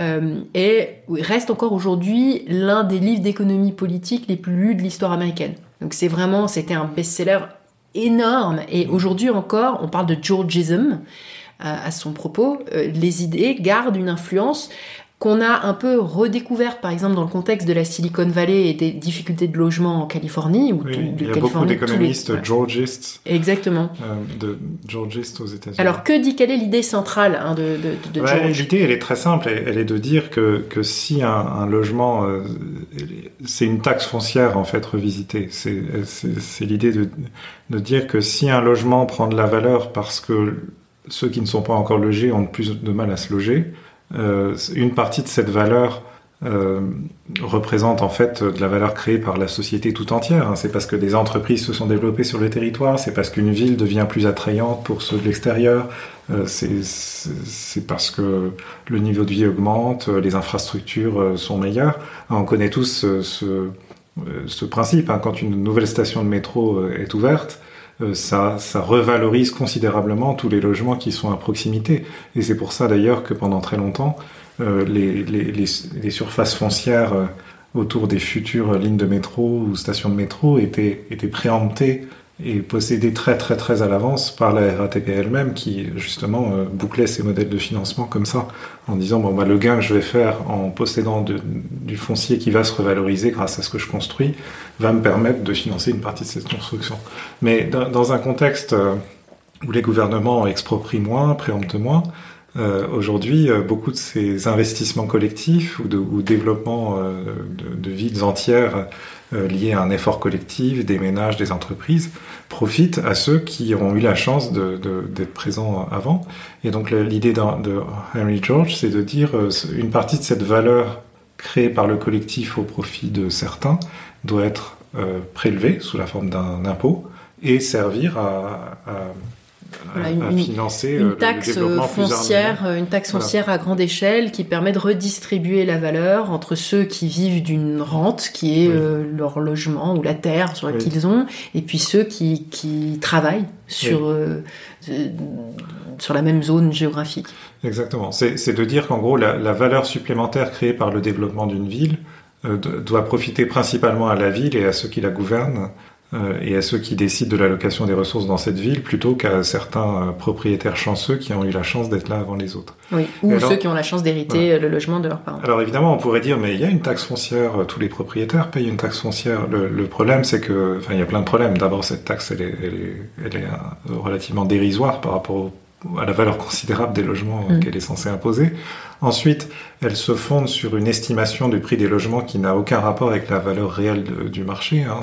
[SPEAKER 2] euh, et reste encore aujourd'hui l'un des livres d'économie politique les plus lus de l'histoire américaine. Donc c'est vraiment, c'était un best-seller énorme. Et aujourd'hui encore, on parle de Georgism à, à son propos. Euh, les idées gardent une influence qu'on a un peu redécouvert, par exemple, dans le contexte de la Silicon Valley et des difficultés de logement en Californie. Ou
[SPEAKER 1] oui,
[SPEAKER 2] de,
[SPEAKER 1] il y a
[SPEAKER 2] Californie,
[SPEAKER 1] beaucoup d'économistes
[SPEAKER 2] les...
[SPEAKER 1] georgistes.
[SPEAKER 2] Exactement.
[SPEAKER 1] Euh, de georgistes aux États-Unis.
[SPEAKER 2] Alors, que dit, quelle est l'idée centrale hein, de, de, de
[SPEAKER 1] ouais, L'idée, elle est très simple. Elle est de dire que, que si un, un logement, euh, c'est une taxe foncière, en fait, revisitée. C'est l'idée de, de dire que si un logement prend de la valeur parce que ceux qui ne sont pas encore logés ont plus de mal à se loger, une partie de cette valeur euh, représente en fait de la valeur créée par la société tout entière. Hein. C'est parce que des entreprises se sont développées sur le territoire, c'est parce qu'une ville devient plus attrayante pour ceux de l'extérieur, euh, c'est parce que le niveau de vie augmente, les infrastructures sont meilleures. On connaît tous ce principe. Hein. Quand une nouvelle station de métro est ouverte, ça, ça, revalorise considérablement tous les logements qui sont à proximité. Et c'est pour ça d'ailleurs que pendant très longtemps, euh, les, les, les, les, surfaces foncières euh, autour des futures lignes de métro ou stations de métro étaient, étaient préemptées et possédées très très très à l'avance par la RATP elle-même qui justement euh, bouclait ses modèles de financement comme ça en disant bon bah le gain que je vais faire en possédant du foncier qui va se revaloriser grâce à ce que je construis va me permettre de financer une partie de cette construction. Mais dans, un contexte où les gouvernements exproprient moins, préemptent moins, euh, Aujourd'hui, euh, beaucoup de ces investissements collectifs ou, de, développement euh, de, de, villes entières euh, liés à un effort collectif, des ménages, des entreprises, profitent à ceux qui ont eu la chance d'être présents avant. Et donc l'idée de, de Henry George, c'est de dire euh, une partie de cette valeur créée par le collectif au profit de certains doit être euh, prélevée sous la forme d'un impôt et servir à, à
[SPEAKER 2] voilà, une,
[SPEAKER 1] à financer
[SPEAKER 2] une taxe
[SPEAKER 1] le
[SPEAKER 2] foncière, une taxe foncière voilà. à grande échelle qui permet de redistribuer la valeur entre ceux qui vivent d'une rente, qui est oui. euh, leur logement ou la terre sur laquelle oui. ils ont, et puis ceux qui, qui travaillent sur oui. euh, sur la même zone géographique.
[SPEAKER 1] Exactement. C'est de dire qu'en gros la, la, valeur supplémentaire créée par le développement d'une ville doit profiter principalement à la ville et à ceux qui la gouvernent euh, et à ceux qui décident de l'allocation des ressources dans cette ville plutôt qu'à certains euh, propriétaires chanceux qui ont eu la chance d'être là avant les autres.
[SPEAKER 2] Oui, ou ceux qui ont la chance d'hériter le logement de leurs parents.
[SPEAKER 1] Alors évidemment, on pourrait dire, mais il y a une taxe foncière, euh, tous les propriétaires payent une taxe foncière. Le, problème, c'est que, enfin, il y a plein de problèmes. D'abord, cette taxe, elle est, elle est, elle est relativement dérisoire par rapport au à la valeur considérable des logements mm. qu'elle est censée imposer. Ensuite, elle se fonde sur une estimation du prix des logements qui n'a aucun rapport avec la valeur réelle du marché. Hein.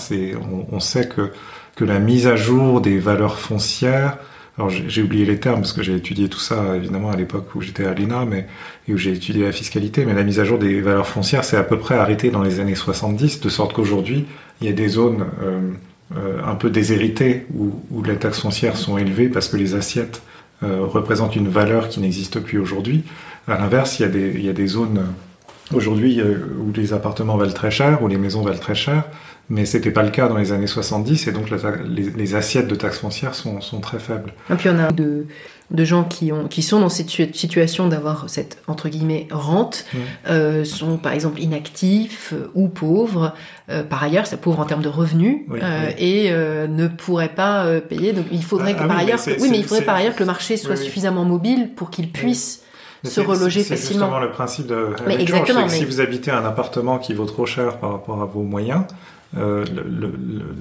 [SPEAKER 1] On, sait que, que la mise à jour des valeurs foncières, alors j'ai oublié les termes parce que j'ai étudié tout ça évidemment à l'époque où j'étais à mais, et où j'ai étudié la fiscalité, mais la mise à jour des valeurs foncières c'est à peu près arrêté dans les années 70, de sorte qu'aujourd'hui il y a des zones euh, euh, un peu déshéritées où, où les taxes foncières sont élevées parce que les assiettes euh, représente une valeur qui n'existe plus aujourd'hui. À l'inverse, il, il, y a des zones euh, aujourd'hui euh, où les appartements valent très cher, où les maisons valent très cher, mais c'était pas le cas dans les années 70, et donc les, les, assiettes de taxes foncières sont, sont, très faibles.
[SPEAKER 2] Et puis on a de, de gens qui, ont, qui sont dans cette situation d'avoir cette entre guillemets rente mmh. euh, sont par exemple inactifs euh, ou pauvres. Euh, par ailleurs, c'est pauvre en termes de revenus et ne pourraient pas payer. Donc il faudrait ah, que par ailleurs, oui, mais il faudrait par ailleurs que le marché soit suffisamment mobile pour qu'ils puissent se reloger facilement. C'est
[SPEAKER 1] justement le principe de mais exactement, mais... si vous habitez un appartement qui vaut trop cher par rapport à vos moyens,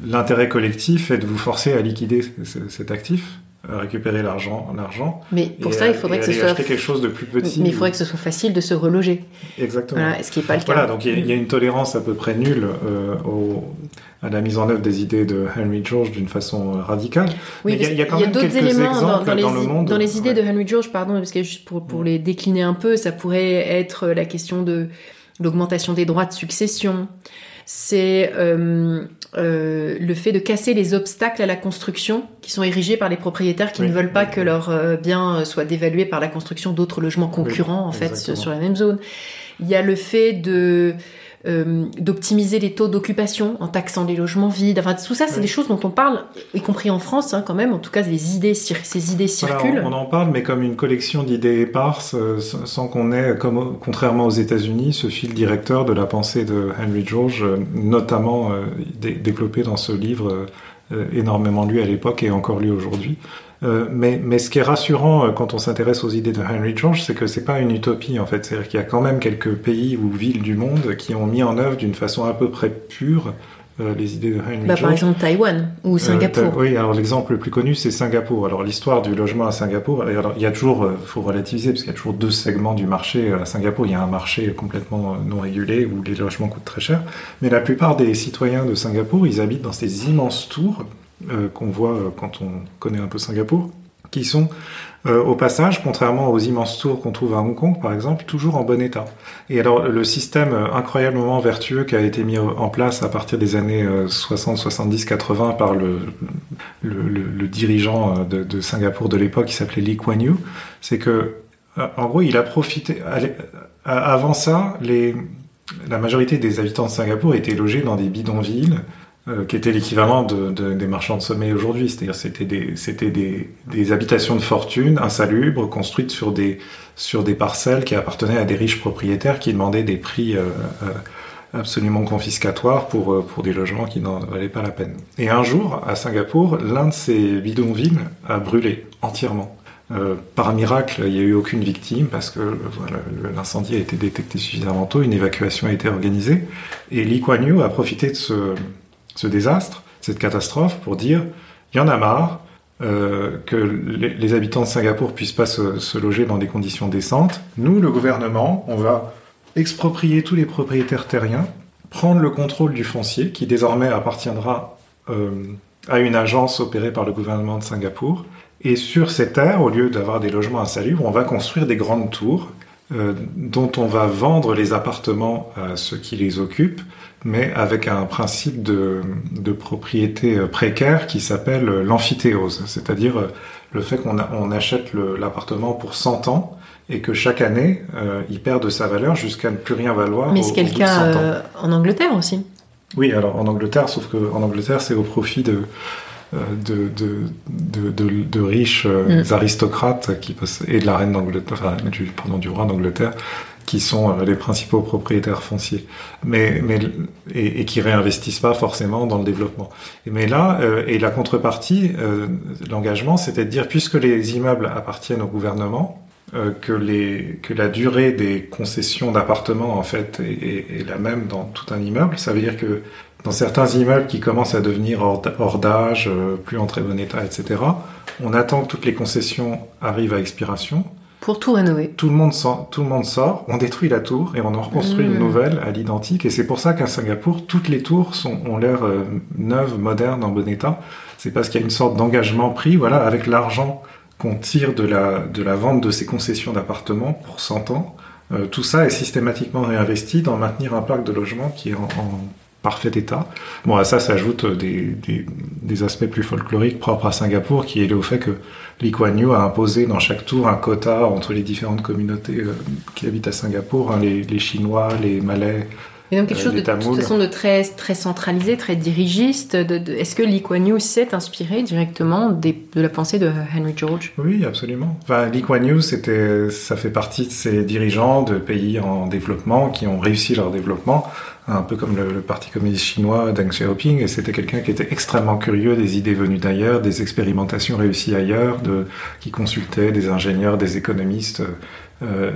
[SPEAKER 1] l'intérêt collectif est de vous forcer à liquider cet actif récupérer l'argent, l'argent.
[SPEAKER 2] Mais pour ça, il faudrait que ce soit
[SPEAKER 1] quelque chose de plus petit.
[SPEAKER 2] Mais il faudrait que ce soit facile de se reloger.
[SPEAKER 1] Exactement.
[SPEAKER 2] Voilà, ce qui n'est pas le
[SPEAKER 1] cas.
[SPEAKER 2] Voilà,
[SPEAKER 1] donc il y, a, une tolérance à peu près nulle euh, au, à la mise en œuvre des idées de Henry George d'une façon euh, radicale.
[SPEAKER 2] Oui, mais il y, a, quand même quelques éléments dans, dans, les, le monde. Dans les idées de Henry George, pardon, parce que juste pour, pour les décliner un peu, ça pourrait être la question de l'augmentation des droits de succession. C'est euh, euh, le fait de casser les obstacles à la construction qui sont érigés par les propriétaires qui ne veulent pas que leurs euh, biens soient dévalués par la construction d'autres logements concurrents en fait sur la même zone. Il y a le fait de euh, d'optimiser les taux d'occupation en taxant les logements vides. Enfin, tout ça, c'est des choses dont on parle, y compris en France, hein, quand même. En tout cas, les idées, ces idées circulent.
[SPEAKER 1] on, en parle, mais comme une collection d'idées éparses, euh, sans qu'on ait, comme contrairement aux États-Unis, ce fil directeur de la pensée de Henry George, euh, notamment développé dans ce livre énormément lu à l'époque et encore lu aujourd'hui. Euh, mais, mais ce qui est rassurant euh, quand on s'intéresse aux idées de Henry George, c'est que c'est pas une utopie en fait. C'est-à-dire qu'il y a quand même quelques pays ou villes du monde qui ont mis en œuvre d'une façon à peu près pure euh, les idées de Henry
[SPEAKER 2] bah,
[SPEAKER 1] George.
[SPEAKER 2] Par exemple Taïwan ou Singapour.
[SPEAKER 1] oui, alors l'exemple le plus connu c'est Singapour. Alors l'histoire du logement à Singapour, alors, il y a toujours, faut relativiser parce qu'il y a toujours deux segments du marché à Singapour. Il y a un marché complètement non régulé où les logements coûtent très cher, mais la plupart des citoyens de Singapour, ils habitent dans ces immenses tours qu'on voit euh, quand on connaît un peu Singapour, qui sont euh, au passage, contrairement aux immenses tours qu'on trouve à Hong Kong, par exemple, toujours en bon état. Et alors, le système incroyablement vertueux qui a été mis en place à partir des années 60, 70, 80 par le, le, dirigeant de, Singapour de l'époque, qui s'appelait Lee Kuan Yew, c'est que, en gros, il a profité. Avant ça, la majorité des habitants de Singapour étaient logés dans des bidonvilles euh, qui était l'équivalent de, de, des marchands de sommeil aujourd'hui. C'est-à-dire c'était des, c'était des, des, habitations de fortune insalubres construites sur des, sur des parcelles qui appartenaient à des riches propriétaires qui demandaient des prix euh, euh absolument confiscatoires pour, pour des logements qui n'en valaient pas la peine. Et un jour, à Singapour, l'un de ces bidonvilles a brûlé entièrement. Par miracle, il n'y a eu aucune victime parce que l'incendie a été détecté suffisamment tôt, une évacuation a été organisée. Et Lee Kuan Yew a profité de ce, ce désastre, cette catastrophe, pour dire il y en a marre euh, que les, habitants de Singapour puissent pas se, loger dans des conditions décentes. Nous, le gouvernement, on va exproprier tous les propriétaires terriens, prendre le contrôle du foncier, qui désormais appartiendra euh, à une agence opérée par le gouvernement de Singapour. Et sur ces terres, au lieu d'avoir des logements insalubres, on va construire des grandes tours euh, dont on va vendre les appartements à ceux qui les occupent mais avec un principe de, de propriété euh, précaire qui s'appelle euh, l'amphithéose, c'est-à-dire euh, le fait qu'on on achète l'appartement pour 100 ans et que chaque année, il perd de sa valeur jusqu'à ne plus rien valoir.
[SPEAKER 2] Mais c'est le cas en Angleterre aussi.
[SPEAKER 1] Oui, alors en Angleterre, sauf qu'en Angleterre, c'est au profit de, de, de, de, de riches mm. aristocrates qui et de la reine d'Angleterre, enfin, du, pardon, du roi d'Angleterre qui sont les principaux propriétaires fonciers, mais, mais et, et, qui réinvestissent pas forcément dans le développement. Mais là, et la contrepartie, l'engagement, c'était de dire puisque les immeubles appartiennent au gouvernement, que, les, que la durée des concessions d'appartements en fait est, la même dans tout un immeuble. Ça veut dire que dans certains immeubles qui commencent à devenir hors, d'âge, euh, plus en très bon état, etc., on attend que toutes les concessions arrivent à expiration.
[SPEAKER 2] Pour tout rénover.
[SPEAKER 1] Tout le monde sort, tout le monde sort on détruit la tour et on en reconstruit une mmh. nouvelle à l'identique. Et c'est pour ça qu'à Singapour, toutes les tours sont, ont l'air euh, neuves, modernes, en bon état. C'est parce qu'il y a une sorte d'engagement pris, voilà, avec l'argent qu'on tire de la, de la vente de ces concessions d'appartements pour 100 ans. Euh, tout ça est systématiquement réinvesti dans maintenir un parc de logements qui est en parfait état. Bon, à ça s'ajoutent des, des, des, aspects plus folkloriques propres à Singapour, qui est le fait que Lee Kuan Yew a imposé dans chaque tour un quota entre les différentes communautés euh, qui habitent à Singapour, hein, les, les, Chinois, les Malais.
[SPEAKER 2] Et donc quelque euh, chose de, toute façon de très, très centralisé, très dirigiste. De, de, Est-ce que Lee Kuan Yew s'est inspiré directement des, de la pensée de Henry George?
[SPEAKER 1] Oui, absolument. Enfin, Lee Kuan Yew, c'était, ça fait partie de ces dirigeants de pays en développement qui ont réussi leur développement un peu comme le, Parti communiste chinois Deng Xiaoping, et c'était quelqu'un qui était extrêmement curieux des idées venues d'ailleurs, des expérimentations réussies ailleurs, qui consultait des ingénieurs, des économistes euh,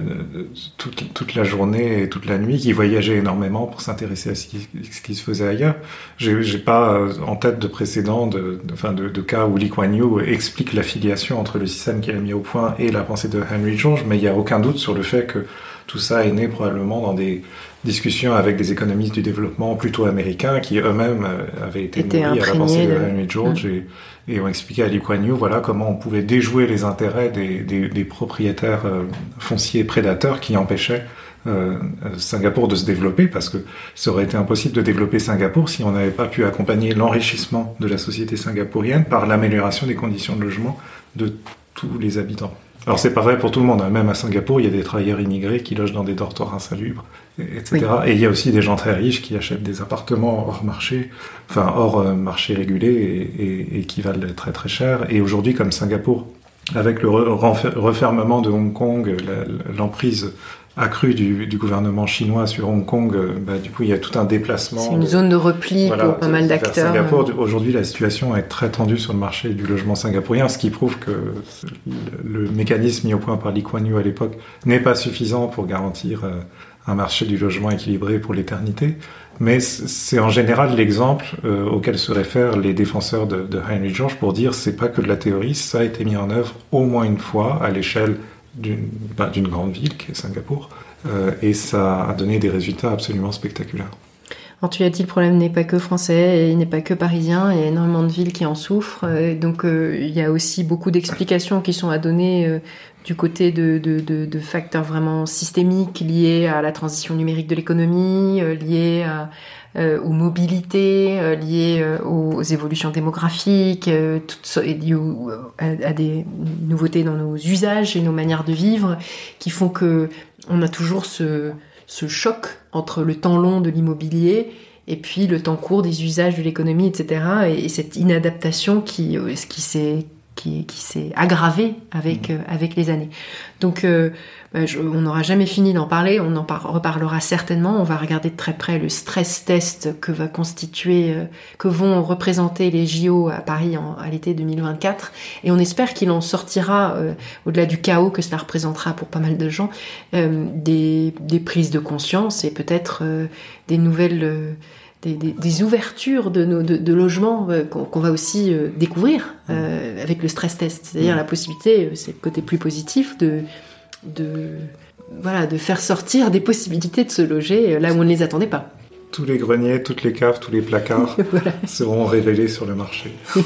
[SPEAKER 1] toute, la journée et toute la nuit, qui voyageait énormément pour s'intéresser à ce qui, se faisait ailleurs. J'ai pas euh, en tête de précédent, de, de, de, cas où Lee Kuan Yew explique l'affiliation entre le système qu'il a mis au point et la pensée de Henry George, mais il n'y a aucun doute sur le fait que tout ça est né probablement dans des discussions avec des économistes du développement plutôt américains qui eux-mêmes euh, avaient été nourris à la pensée de Henry George mm. et, et, ont expliqué à Lee Kuan Yew voilà comment on pouvait déjouer les intérêts des, des, des propriétaires euh, fonciers prédateurs qui empêchaient euh, Singapour de se développer parce que ça aurait été impossible de développer Singapour si on n'avait pas pu accompagner l'enrichissement de la société singapourienne par l'amélioration des conditions de logement de tous les habitants. Alors c'est pas vrai pour tout le monde, hein. même à Singapour, il y a des travailleurs immigrés qui logent dans des dortoirs insalubres, etc. Et il y a aussi des gens très riches qui achètent des appartements hors marché, enfin hors euh, marché régulé et, et, qui valent très très cher. Et aujourd'hui, comme Singapour, avec le refermement de Hong Kong, l'emprise accrue du, du, gouvernement chinois sur Hong Kong, euh, bah, du coup, il y a tout un déplacement.
[SPEAKER 2] C'est une zone de repli pour pas mal d'acteurs.
[SPEAKER 1] Singapour, aujourd'hui, la situation est très tendue sur le marché du logement singapourien, ce qui prouve que le, mécanisme mis au point par Lee Kuan Yew à l'époque n'est pas suffisant pour garantir euh, un marché du logement équilibré pour l'éternité. Mais c'est en général l'exemple euh, auquel se réfèrent les défenseurs de, de Henry George pour dire c'est pas que de la théorie, ça a été mis en œuvre au moins une fois à l'échelle ben, d'une grande ville qui est Singapour, euh, et ça a donné des résultats absolument spectaculaires.
[SPEAKER 2] Alors, tu as dit le problème n'est pas que français, et il n'est pas que parisien, il y a énormément de villes qui en souffrent, euh, donc euh, il y a aussi beaucoup d'explications qui sont à donner du côté de, de, de, facteurs vraiment systémiques liés à la transition numérique de l'économie, liés à, euh, aux mobilités euh, euh, aux, évolutions démographiques, toutes, liées à, des nouveautés dans nos usages et nos manières de vivre, qui font que on a toujours ce, ce choc entre le temps long de l'immobilier et puis le temps court des usages de l'économie, etc. Et, cette inadaptation qui, qui s'est qui, qui s'est aggravé avec, mmh. avec les années. Donc bah, on n'aura jamais fini d'en parler, on en reparlera certainement. On va regarder de très près le stress test que va constituer, euh, que vont représenter les JO à Paris à l'été 2024. Et on espère qu'il en sortira, euh, au-delà du chaos que cela représentera pour pas mal de gens, euh, des, prises de conscience et peut-être des nouvelles... Des, ouvertures de, nos, de, logements qu'on va aussi découvrir avec le stress test. C'est-à-dire la possibilité, c'est le côté plus positif, de, de, voilà, de faire sortir des possibilités de se loger euh, là où on ne les attendait pas.
[SPEAKER 1] Tous les greniers, toutes les caves, tous les placards seront révélés sur le marché.